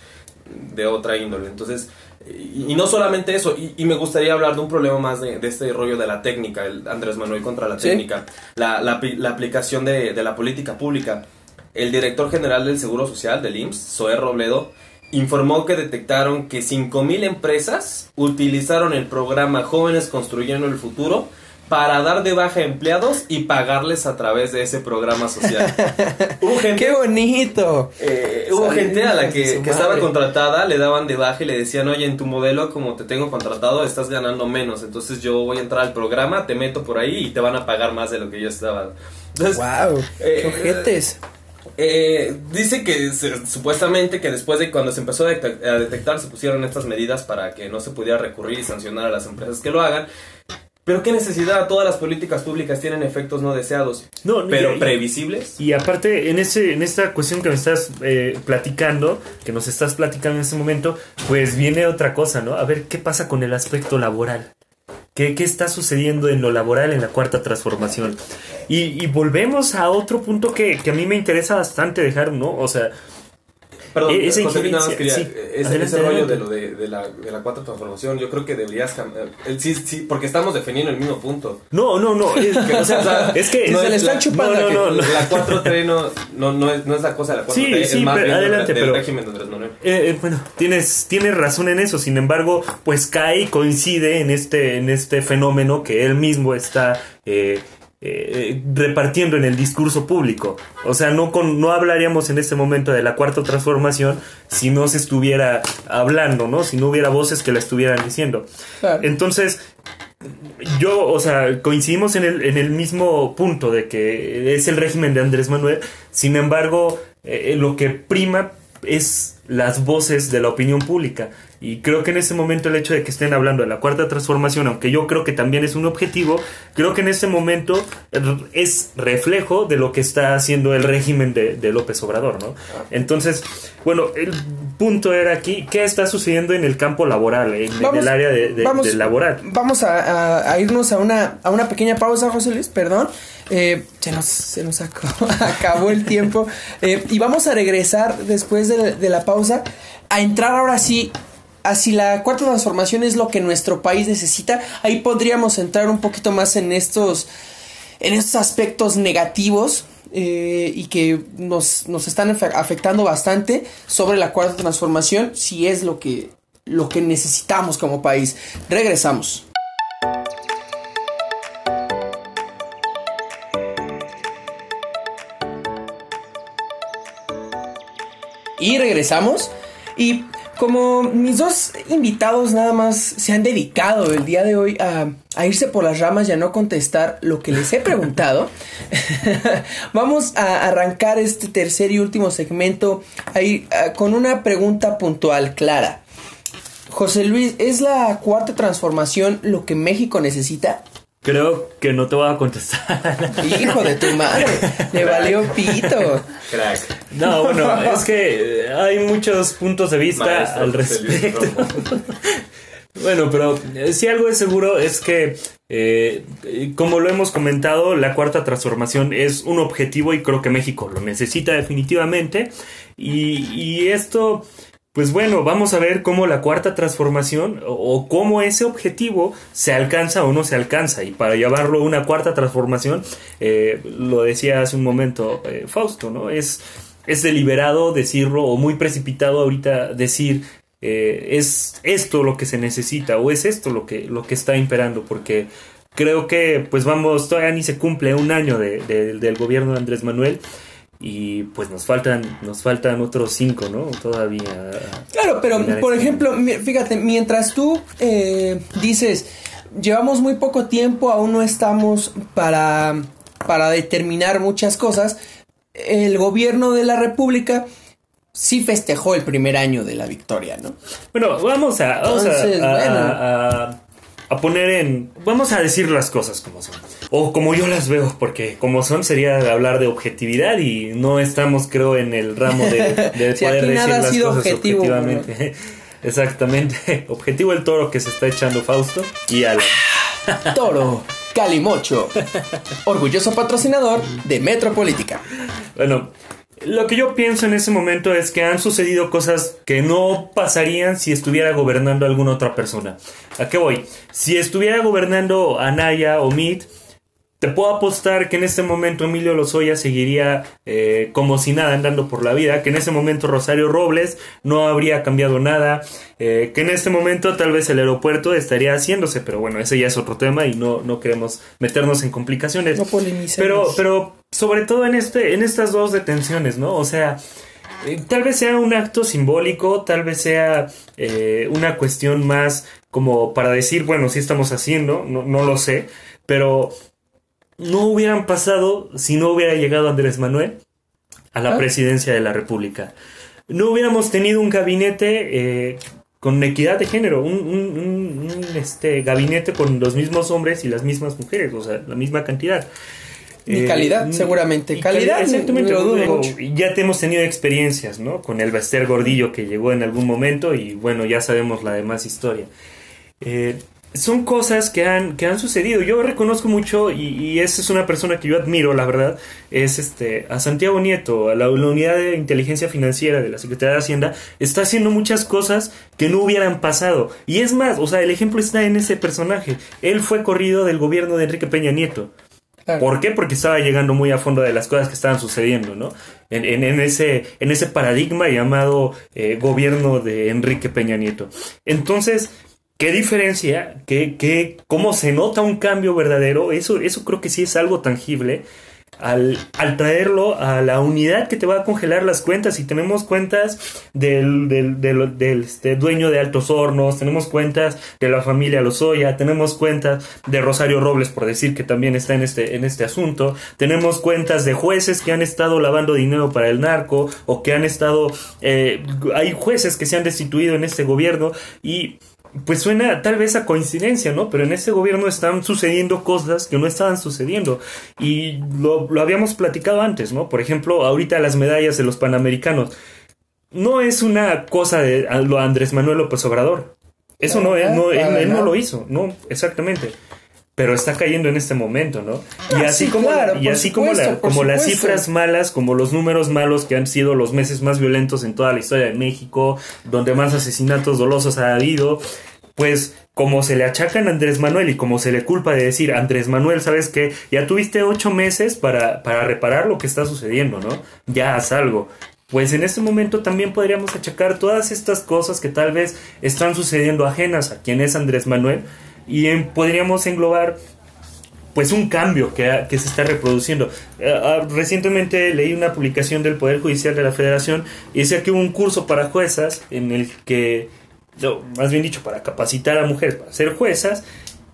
de otra índole? Entonces, y, y no solamente eso, y, y me gustaría hablar de un problema más de, de este rollo de la técnica, el Andrés Manuel contra la técnica, la, la aplicación de, de la política pública. El director general del Seguro Social del IMSS, Zoé Robledo, informó que detectaron que 5.000 empresas utilizaron el programa Jóvenes Construyendo el Futuro para dar de baja empleados y pagarles a través de ese programa social. Hubo gente, ¡Qué bonito! eh, hubo gente a la a que, que estaba contratada, le daban de baja y le decían, oye, en tu modelo, como te tengo contratado, estás ganando menos. Entonces yo voy a entrar al programa, te meto por ahí y te van a pagar más de lo que yo estaba. Entonces, ¡Wow! eh, ¡Qué ojetes! Eh, dice que se- supuestamente que después de cuando se empezó a, detec- a detectar se pusieron estas medidas para que no se pudiera recurrir y sancionar a las empresas que lo hagan. Pero qué necesidad, todas las políticas públicas tienen efectos no deseados, No, pero y- previsibles. Y aparte, en, ese, en esta cuestión que me estás eh, platicando, que nos estás platicando en este momento, pues viene otra cosa, ¿no? A ver qué pasa con el aspecto laboral. ¿Qué, qué está sucediendo en lo laboral en la cuarta transformación? Y, y volvemos a otro punto que, que a mí me interesa bastante dejar, ¿no? O sea, Perdón, Eh, esa José nada más quería, sí. ese, Adelante, ese rollo adelante. de lo de, de la, de la cuarta transformación, yo creo que deberías cambiar. el- Sí, sí, porque estamos defendiendo el mismo punto. no, no, no. Es, que, o sea, es que... no se le están chupando no, no, no. La 4T no, no, no, es, no es la cosa de la 4T, Sí, es sí, más pero bien del- adelante, del pero- régimen de Andrés Manuel. Eh, eh, bueno, tienes, tienes razón en eso. Sin embargo, pues cae y coincide en este, en este fenómeno que él mismo está eh, eh, repartiendo en el discurso público. O sea, no, con, no hablaríamos en este momento de la cuarta transformación si no se estuviera hablando, ¿no? Si no hubiera voces que la estuvieran diciendo. Claro. Entonces, yo, o sea, coincidimos en el, en el mismo punto de que es el régimen de Andrés Manuel. Sin embargo, eh, lo que prima es las voces de la opinión pública. Y creo que en ese momento el hecho de que estén hablando de la cuarta transformación, aunque yo creo que también es un objetivo, creo que en ese momento es reflejo de lo que está haciendo el régimen de, de López Obrador, ¿no? Entonces, bueno, el punto era aquí, ¿qué está sucediendo en el campo laboral, en, el área de, de- vamos- de laboral? Vamos a, a- a irnos a una, a una pequeña pausa, José Luis, perdón. Eh, se nos, se nos acabó, acabó el tiempo. Eh, y vamos a regresar después de, de la pausa a entrar ahora sí a si la cuarta transformación es lo que nuestro país necesita. Ahí podríamos entrar un poquito más en estos, en estos aspectos negativos. eh, y que nos, nos están afe- afectando bastante sobre la cuarta transformación, si es lo que, lo que necesitamos como país. Regresamos. Y regresamos. Y como mis dos invitados nada más se han dedicado el día de hoy a, a irse por las ramas y a no contestar lo que les he preguntado, vamos a arrancar este tercer y último segmento ahí, ah, con una pregunta puntual, clara. José Luis, ¿es la cuarta transformación lo que México necesita? Creo que no te voy a contestar. Hijo de tu madre, le valió pito. Crack. No, bueno, es que eh, hay muchos puntos de vista Maestro al respecto. Bueno, pero eh, si algo es seguro es que, eh, como lo hemos comentado, la cuarta transformación es un objetivo y creo que México lo necesita definitivamente. Y, y esto, pues bueno, vamos a ver cómo la cuarta transformación o, o cómo ese objetivo se alcanza o no se alcanza. Y para llevarlo a una cuarta transformación, eh, lo decía hace un momento eh, Fausto, ¿no? Es, es deliberado decirlo o muy precipitado ahorita decir eh, es esto lo que se necesita o es esto lo que, lo que está imperando, porque creo que pues vamos, todavía ni se cumple un año de- de- del gobierno de Andrés Manuel y pues nos faltan, nos faltan otros cinco, ¿no? Todavía. Claro, pero por este ejemplo, mi- fíjate, mientras tú eh, dices, llevamos muy poco tiempo, aún no estamos para, para determinar muchas cosas, el gobierno de la República sí festejó el primer año de la victoria, ¿no? Bueno, vamos a, vamos a- Entonces, a- bueno. a- a poner en. Vamos a decir las cosas como son. O como yo las veo, porque como son sería hablar de objetividad y no estamos, creo, en el ramo de, de poder aquí decir nada ha las sido cosas objetivo, objetivamente. Exactamente. Objetivo el toro que se está echando Fausto y Alan. Toro, Calimocho, orgulloso patrocinador de Metropolítica. Bueno, lo que yo pienso en ese momento es que han sucedido cosas que no pasarían si estuviera gobernando alguna otra persona. ¿A qué voy? Si estuviera gobernando Anaya o Meade, te puedo apostar que en este momento Emilio Lozoya seguiría eh, como si nada andando por la vida, que en ese momento Rosario Robles no habría cambiado nada, eh, que en este momento tal vez el aeropuerto estaría haciéndose, pero bueno, ese ya es otro tema y no, no queremos meternos en complicaciones. No. Pero, pero sobre todo en este, en estas dos detenciones, ¿no? O sea, eh, tal vez sea un acto simbólico, tal vez sea eh, una cuestión más como para decir, bueno, sí estamos haciendo, no, no lo sé, pero no hubieran pasado si no hubiera llegado Andrés Manuel a la Ah. presidencia de la República. No hubiéramos tenido un gabinete eh, con equidad de género, un, un- un- un, este, gabinete con los mismos hombres y las mismas mujeres, o sea, la misma cantidad. Y Eh, calidad, y- seguramente. y Calidad, exactamente. lo dudo. Ya te hemos tenido experiencias, ¿no? Con el Bester Gordillo que llegó en algún momento y bueno, ya sabemos la demás historia. Eh, son cosas que han, que han sucedido. Yo reconozco mucho y, y esa es una persona que yo admiro, la verdad, es este a Santiago Nieto, a la, la unidad de inteligencia financiera de la Secretaría de Hacienda, está haciendo muchas cosas que no hubieran pasado. Y es más, o sea, el ejemplo está en ese personaje. Él fue corrido del gobierno de Enrique Peña Nieto. Claro. ¿Por qué? Porque estaba llegando muy a fondo de las cosas que estaban sucediendo, ¿no? En, en- en ese, en ese paradigma llamado eh, gobierno de Enrique Peña Nieto. Entonces, ¿qué diferencia? ¿Qué, qué, ¿Cómo se nota un cambio verdadero? Eso, eso creo que sí es algo tangible. al, al, traerlo a la unidad que te va a congelar las cuentas. Y tenemos cuentas del, del, del, del este, dueño de Altos Hornos, tenemos cuentas de la familia Lozoya, tenemos cuentas de Rosario Robles, por decir que también está en este, en este asunto, tenemos cuentas de jueces que han estado lavando dinero para el narco o que han estado... Eh, hay jueces que se han destituido en este gobierno y pues suena tal vez a coincidencia, ¿no? Pero en este gobierno están sucediendo cosas que no estaban sucediendo. Y lo, lo, habíamos platicado antes, ¿no? Por ejemplo, ahorita las medallas de los Panamericanos. No es una cosa de lo Andrés Manuel López Obrador. Eso no, es, él, no lo hizo, no, exactamente. Pero está cayendo en este momento, ¿no? Ah, y así sí, como, claro, y así como, la, como las cifras malas, como los números malos que han sido los meses más violentos en toda la historia de México, donde más asesinatos dolosos ha habido, pues como se le achacan a Andrés Manuel y como se le culpa de decir, Andrés Manuel, ¿sabes qué? Ya tuviste ocho meses para, para reparar lo que está sucediendo, ¿no? Ya haz algo. Pues en este momento también podríamos achacar todas estas cosas que tal vez están sucediendo ajenas a quien es Andrés Manuel y en, podríamos englobar pues un cambio que, que se está reproduciendo. Uh, uh, recientemente leí una publicación del Poder Judicial de la Federación y decía que hubo un curso para juezas en el que más bien dicho, para capacitar a mujeres para ser juezas.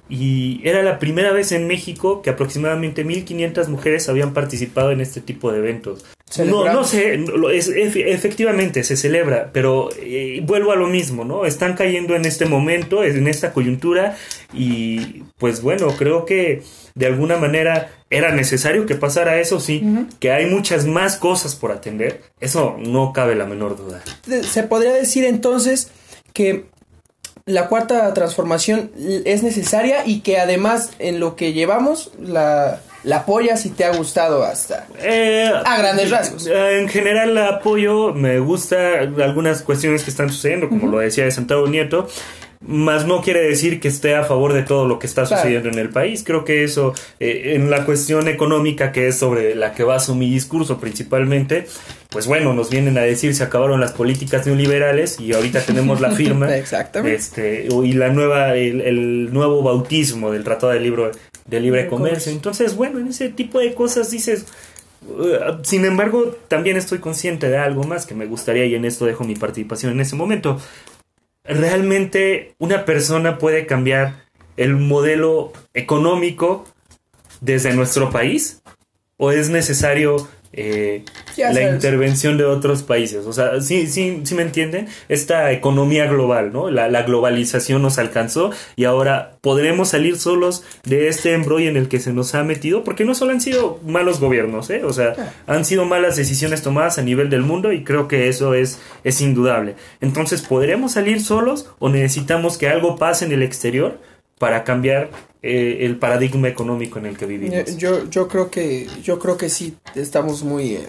Y era la primera vez en México que aproximadamente 1.500 mujeres habían participado en este tipo de eventos. No, no sé, es, efectivamente se celebra, pero eh, vuelvo a lo mismo, ¿no? Están cayendo en este momento, en esta coyuntura, y pues bueno, creo que de alguna manera era necesario que pasara eso, sí, uh -huh. que hay muchas más cosas por atender, eso no cabe la menor duda. Se podría decir entonces que la cuarta transformación es necesaria y que además en lo que llevamos la, la apoyas y te ha gustado hasta eh, a grandes rasgos. En general la apoyo, me gusta algunas cuestiones que están sucediendo, como uh -huh. lo decía de Santiago Nieto, más no quiere decir que esté a favor de todo lo que está sucediendo claro. en el país. Creo que eso, eh, en la cuestión económica, que es sobre la que baso mi discurso principalmente, pues bueno, nos vienen a decir se acabaron las políticas neoliberales y ahorita tenemos la firma este, y la nueva, el, el, nuevo bautismo del Tratado de, Libro, de Libre Comercio. Entonces, bueno, en ese tipo de cosas dices, uh, sin embargo, también estoy consciente de algo más que me gustaría y en esto dejo mi participación en ese momento realmente una persona puede cambiar el modelo económico desde nuestro país o es necesario eh, la sabes. intervención de otros países. O sea, sí, sí, sí me entienden. Esta economía global, ¿no? La, la, globalización nos alcanzó y ahora podremos salir solos de este embrollo en el que se nos ha metido, porque no solo han sido malos gobiernos, ¿eh? O sea, ah. han sido malas decisiones tomadas a nivel del mundo y creo que eso es, es indudable. Entonces, ¿podremos salir solos o necesitamos que algo pase en el exterior para cambiar eh, el paradigma económico en el que vivimos. Yo, yo creo que yo creo que sí estamos muy eh,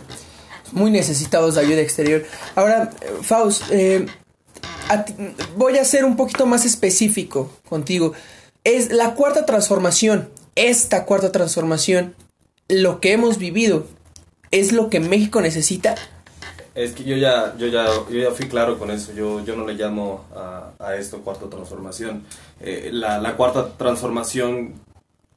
muy necesitados de ayuda exterior. Ahora, Faust, eh, voy a ser un poquito más específico contigo. Es la cuarta transformación, esta cuarta transformación, lo que hemos vivido, es lo que México necesita. Es que yo ya, yo ya, yo ya fui claro con eso. Yo, yo no le llamo a, a esto cuarta transformación. Eh, la, la, cuarta transformación,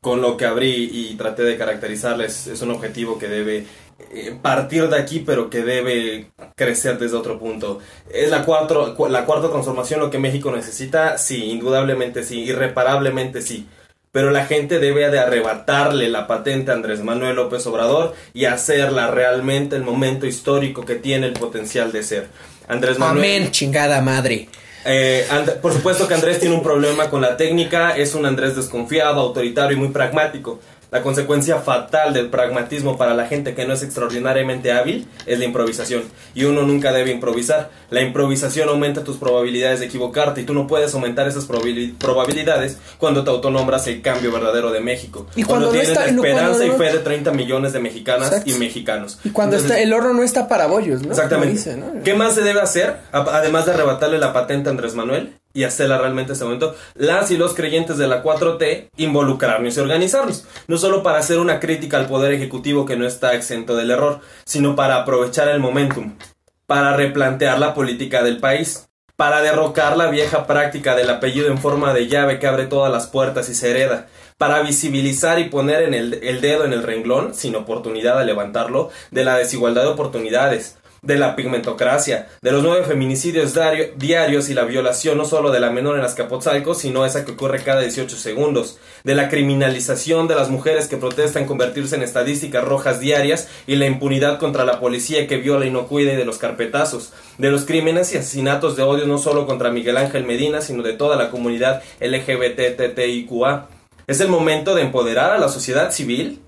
con lo que abrí y traté de caracterizarles, es un objetivo que debe eh, partir de aquí, pero que debe crecer desde otro punto. ¿Es la, cuatro, la cuarta transformación lo que México necesita? Sí, indudablemente sí, irreparablemente sí pero la gente debe de arrebatarle la patente a Andrés Manuel López Obrador y hacerla realmente el momento histórico que tiene el potencial de ser. Andrés Manuel. Amén, chingada madre. Eh, por supuesto que Andrés tiene un problema con la técnica, es un Andrés desconfiado, autoritario y muy pragmático. La consecuencia fatal del pragmatismo para la gente que no es extraordinariamente hábil es la improvisación. Y uno nunca debe improvisar. La improvisación aumenta tus probabilidades de equivocarte y tú no puedes aumentar esas probabilidades cuando te autonombras el cambio verdadero de México. Y cuando, cuando no tienes está, la esperanza no, y fe de 30 millones de mexicanas Exacto. y mexicanos. Y cuando Entonces, está, el horno no está para bollos, ¿no? Exactamente. ¿Qué más se debe hacer? Además de arrebatarle la patente a Andrés Manuel y hacerla realmente en este momento, las y los creyentes de la 4T involucrarnos y organizarnos. No solo para hacer una crítica al Poder Ejecutivo que no está exento del error, sino para aprovechar el momentum, para replantear la política del país, para derrocar la vieja práctica del apellido en forma de llave que abre todas las puertas y se hereda, para visibilizar y poner en el, el dedo en el renglón, sin oportunidad de levantarlo, de la desigualdad de oportunidades, de la pigmentocracia, de los nueve feminicidios diario- diarios y la violación no solo de la menor en Azcapotzalco, sino esa que ocurre cada 18 segundos, de la criminalización de las mujeres que protestan convertirse en estadísticas rojas diarias y la impunidad contra la policía que viola y no cuida y de los carpetazos, de los crímenes y asesinatos de odio no solo contra Miguel Ángel Medina, sino de toda la comunidad LGBTTIQA. Es el momento de empoderar a la sociedad civil,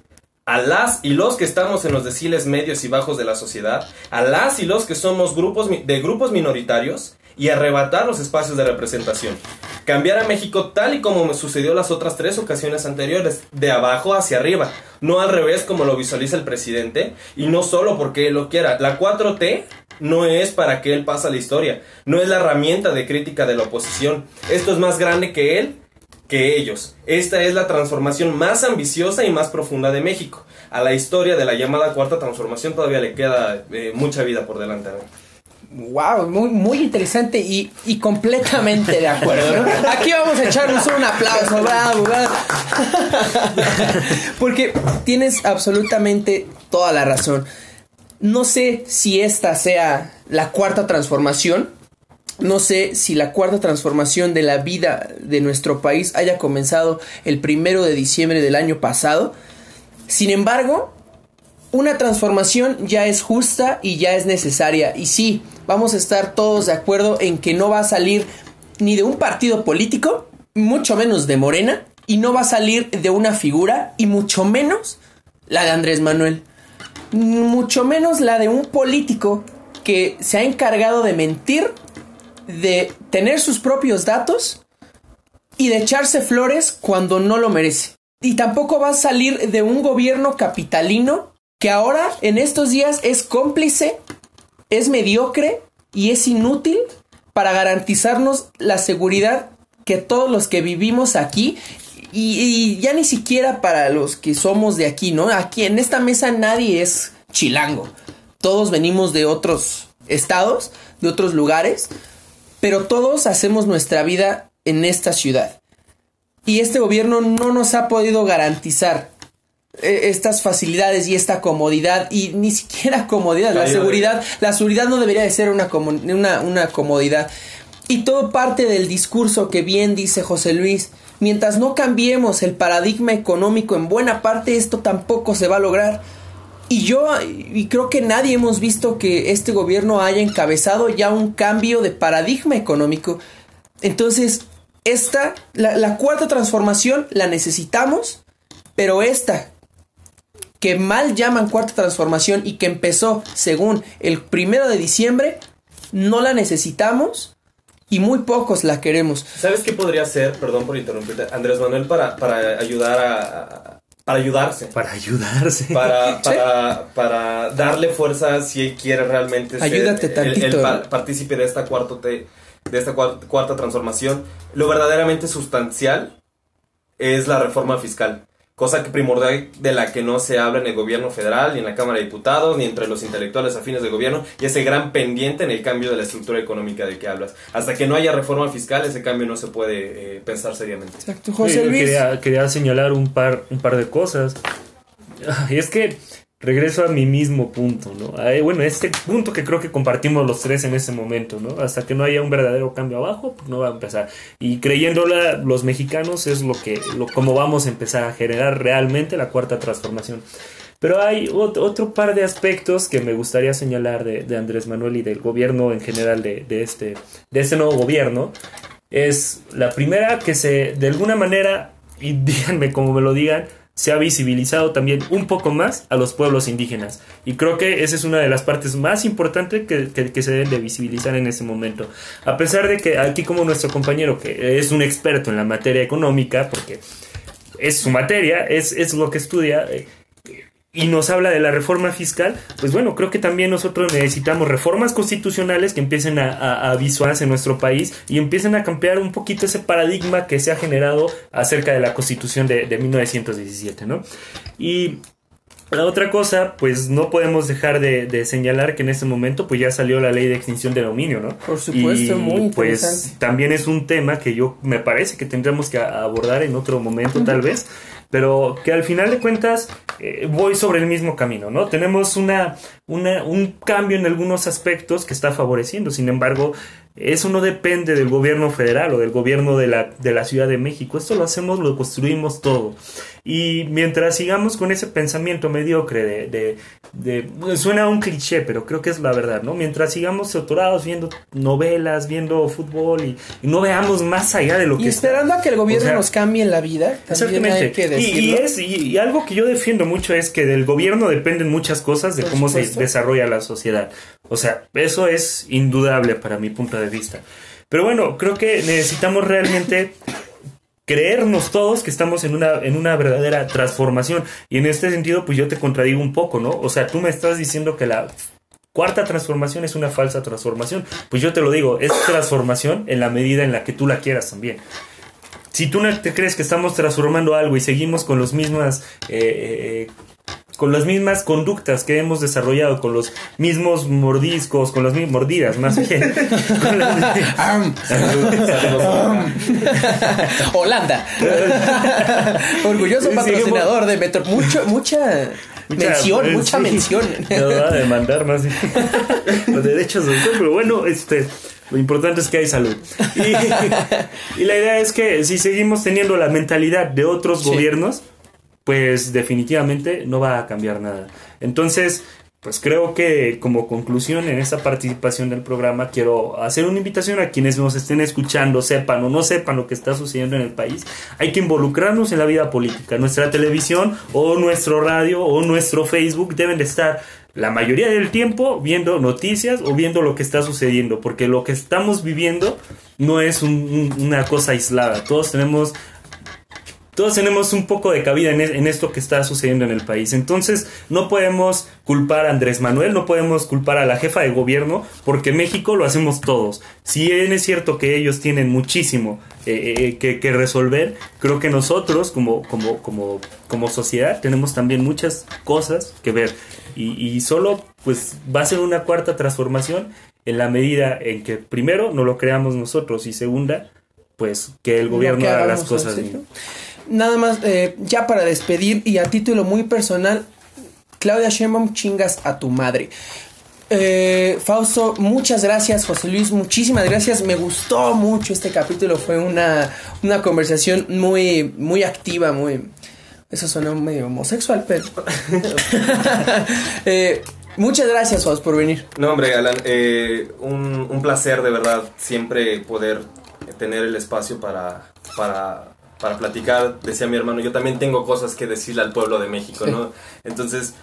a las y los que estamos en los deciles medios y bajos de la sociedad, a las y los que somos grupos de grupos minoritarios y arrebatar los espacios de representación. Cambiar a México tal y como me sucedió las otras tres ocasiones anteriores, de abajo hacia arriba, no al revés como lo visualiza el presidente y no solo porque él lo quiera. La 4T no es para que él pase la historia, no es la herramienta de crítica de la oposición. Esto es más grande que él que ellos. Esta es la transformación más ambiciosa y más profunda de México. A la historia de la llamada cuarta transformación todavía le queda eh, mucha vida por delante. Wow, muy, muy interesante y, y completamente de acuerdo. ¿no? Aquí vamos a echarnos un aplauso, bravo, bravo. Porque tienes absolutamente toda la razón. No sé si esta sea la cuarta transformación. No sé si la cuarta transformación de la vida de nuestro país haya comenzado el primero de diciembre del año pasado. Sin embargo, una transformación ya es justa y ya es necesaria. Y sí, vamos a estar todos de acuerdo en que no va a salir ni de un partido político, mucho menos de Morena, y no va a salir de una figura, y mucho menos la de Andrés Manuel. Mucho menos la de un político que se ha encargado de mentir, de tener sus propios datos y de echarse flores cuando no lo merece. Y tampoco va a salir de un gobierno capitalino que ahora en estos días es cómplice, es mediocre y es inútil para garantizarnos la seguridad que todos los que vivimos aquí y, ya ni siquiera para los que somos de aquí, ¿no? Aquí en esta mesa nadie es chilango. Todos venimos de otros estados, de otros lugares, pero todos hacemos nuestra vida en esta ciudad. Y este gobierno no nos ha podido garantizar eh, estas facilidades y esta comodidad y ni siquiera comodidad, la seguridad, la seguridad no debería de ser una, una, una comodidad. Y todo parte del discurso que bien dice José Luis. Mientras no cambiemos el paradigma económico en buena parte, esto tampoco se va a lograr. Y yo, y creo que nadie hemos visto que este gobierno haya encabezado ya un cambio de paradigma económico. Entonces, esta, la, cuarta transformación la necesitamos, pero esta, que mal llaman cuarta transformación y que empezó según el primero de diciembre, no la necesitamos y muy pocos la queremos. ¿Sabes qué podría ser, perdón por interrumpirte, Andrés Manuel para, para ayudar a- para ayudarse? Para ayudarse. Para, Sí. para, para darle fuerza si él quiere realmente ser Ayúdate el- el, tantito. pa- partícipe de esta cuarto te- de esta cua- cuarta transformación. Lo verdaderamente sustancial es la reforma fiscal, cosa que primordial de la que no se habla en el gobierno federal, ni en la Cámara de Diputados, ni entre los intelectuales afines del gobierno, y ese gran pendiente en el cambio de la estructura económica de que hablas. Hasta que no haya reforma fiscal, ese cambio no se puede eh, pensar seriamente. Exacto, José Luis. Quería, quería señalar un par, un par de cosas. Y es que regreso a mi mismo punto, ¿no? Bueno, este punto que creo que compartimos los tres en ese momento, ¿no? Hasta que no haya un verdadero cambio abajo, pues no va a empezar. Y creyéndola los mexicanos es lo que, lo, como vamos a empezar a generar realmente la cuarta transformación. Pero hay ot- otro par de aspectos que me gustaría señalar de, de Andrés Manuel y del gobierno en general de, de este, de este nuevo gobierno. Es la primera que se, de alguna manera, y díganme como me lo digan, se ha visibilizado también un poco más a los pueblos indígenas. Y creo que esa es una de las partes más importantes que, que- se deben de visibilizar en ese momento. A pesar de que aquí como nuestro compañero, que es un experto en la materia económica, porque es su materia, es, es lo que estudia, eh, y nos habla de la reforma fiscal, pues bueno, creo que también nosotros necesitamos reformas constitucionales que empiecen a, a, a visualizarse en nuestro país y empiecen a cambiar un poquito ese paradigma que se ha generado acerca de la constitución de, de 1917, ¿no? Y La otra cosa, pues no podemos dejar de, de señalar que en este momento pues ya salió la ley de extinción de dominio, ¿no? Por supuesto, Y, muy Pues también es un tema que yo me parece que tendremos que abordar en otro momento tal vez, pero que al final de cuentas eh, voy sobre el mismo camino, ¿no? Tenemos una, una, un cambio en algunos aspectos que está favoreciendo, sin embargo, eso no depende del gobierno federal o del gobierno de la, de la Ciudad de México, esto lo hacemos, lo construimos todo. Y mientras sigamos con ese pensamiento mediocre de, de, de- suena a un cliché, pero creo que es la verdad, ¿no? Mientras sigamos atorados viendo novelas, viendo fútbol y, y no veamos más allá de lo Y que esperando a que el gobierno o sea, nos cambie la vida, también hay que Y- y, es, y, y algo que yo defiendo mucho es que del gobierno dependen muchas cosas de Por cómo se. Desarrolla la sociedad. O sea, eso es indudable para mi punto de vista. Pero bueno, creo que necesitamos realmente creernos todos que estamos en una, en una verdadera transformación. Y en este sentido, pues yo te contradigo un poco, ¿no? O sea, tú me estás diciendo que la cuarta transformación es una falsa transformación. Pues yo te lo digo, es transformación en la medida en la que tú la quieras también. Si tú no te crees que estamos transformando algo y seguimos con los mismas eh, eh, con las mismas conductas que hemos desarrollado, con los mismos mordiscos, con las mismas mordidas, más bien. Holanda. Orgulloso patrocinador de Metro. Mucho, mucha mención, eh, mucha sí. mención. Me va a demandar más bien. los derechos de autor, pero bueno, este, lo importante es que hay salud. Y, y la idea es que si seguimos teniendo la mentalidad de otros Sí. gobiernos, pues definitivamente no va a cambiar nada. Entonces, pues creo que como conclusión en esta participación del programa quiero hacer una invitación a quienes nos estén escuchando, sepan o no sepan lo que está sucediendo en el país. Hay que involucrarnos en la vida política. Nuestra televisión o nuestro radio o nuestro Facebook deben de estar la mayoría del tiempo viendo noticias o viendo lo que está sucediendo, porque lo que estamos viviendo no es un- un- una cosa aislada. Todos tenemos todos tenemos un poco de cabida en, es- en esto que está sucediendo en el país. Entonces, no podemos culpar a Andrés Manuel, no podemos culpar a la jefa de gobierno, porque México lo hacemos todos. Si bien es cierto que ellos tienen muchísimo eh, eh, que, que resolver, creo que nosotros, como, como, como, como sociedad, tenemos también muchas cosas que ver. Y, y solo, pues, va a ser una cuarta transformación en la medida en que, primero, no lo creamos nosotros y segunda, pues, que el gobierno haga las cosas bien. Nada más, eh, ya para despedir y a título muy personal, Claudia Sheinbaum, chingas a tu madre. Eh, Fausto, muchas gracias, José Luis, muchísimas gracias. Me gustó mucho este capítulo, fue una, una conversación muy, muy activa, muy... Eso suena medio homosexual, pero... Eh, muchas gracias, Fausto, por venir. No, hombre, Alan, eh, un, un placer de verdad siempre poder tener el espacio para, para, para platicar. Decía mi hermano, yo también tengo cosas que decirle al pueblo de México, ¿no? Entonces,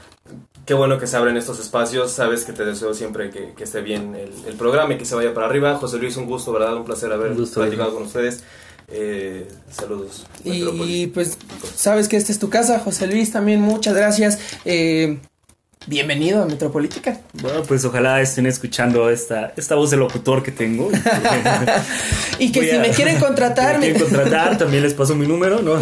qué bueno que se abren estos espacios. Sabes que te deseo siempre que, que esté bien el, el programa y que se vaya para arriba. José Luis, un gusto, ¿verdad? Un placer haber Un gusto, platicado con ustedes. Eh, saludos. Y Metrópolis. pues sabes que esta es tu casa, José Luis, también muchas gracias. Eh, bienvenido a Metropolítica. Bueno, pues ojalá estén escuchando esta, esta voz de locutor que tengo. Y que Voy si a- me quieren contratar, si me quieren contratar, también les paso mi número, ¿no?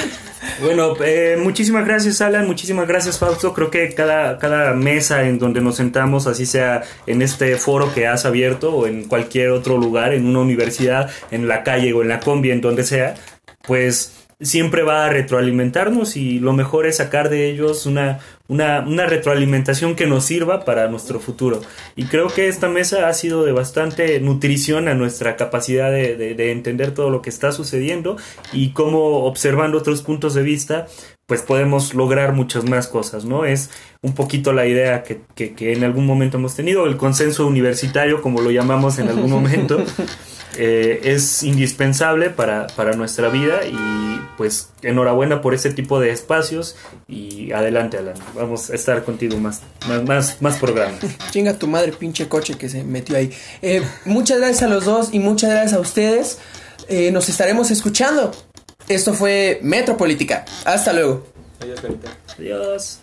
bueno, eh, muchísimas gracias, Alan, muchísimas gracias, Fausto. Creo que cada, cada mesa en donde nos sentamos, así sea en este foro que has abierto o en cualquier otro lugar, en una universidad, en la calle o en la combi, en donde sea, pues siempre va a retroalimentarnos y lo mejor es sacar de ellos una, una, una retroalimentación que nos sirva para nuestro futuro. Y creo que esta mesa ha sido de bastante nutrición a nuestra capacidad de, de- de entender todo lo que está sucediendo y cómo observando otros puntos de vista pues podemos lograr muchas más cosas, ¿no? Es un poquito la idea que, que- que en algún momento hemos tenido, el consenso universitario, como lo llamamos en algún momento, eh, es indispensable para, para nuestra vida y pues enhorabuena por ese tipo de espacios y adelante Alan, vamos a estar contigo más, más, más, más programas. Chinga tu madre, pinche coche que se metió ahí. Eh, muchas gracias a los dos y muchas gracias a ustedes. Eh, nos estaremos escuchando. Esto fue Metropolítica. Hasta luego. Adiós, Benita. Adiós.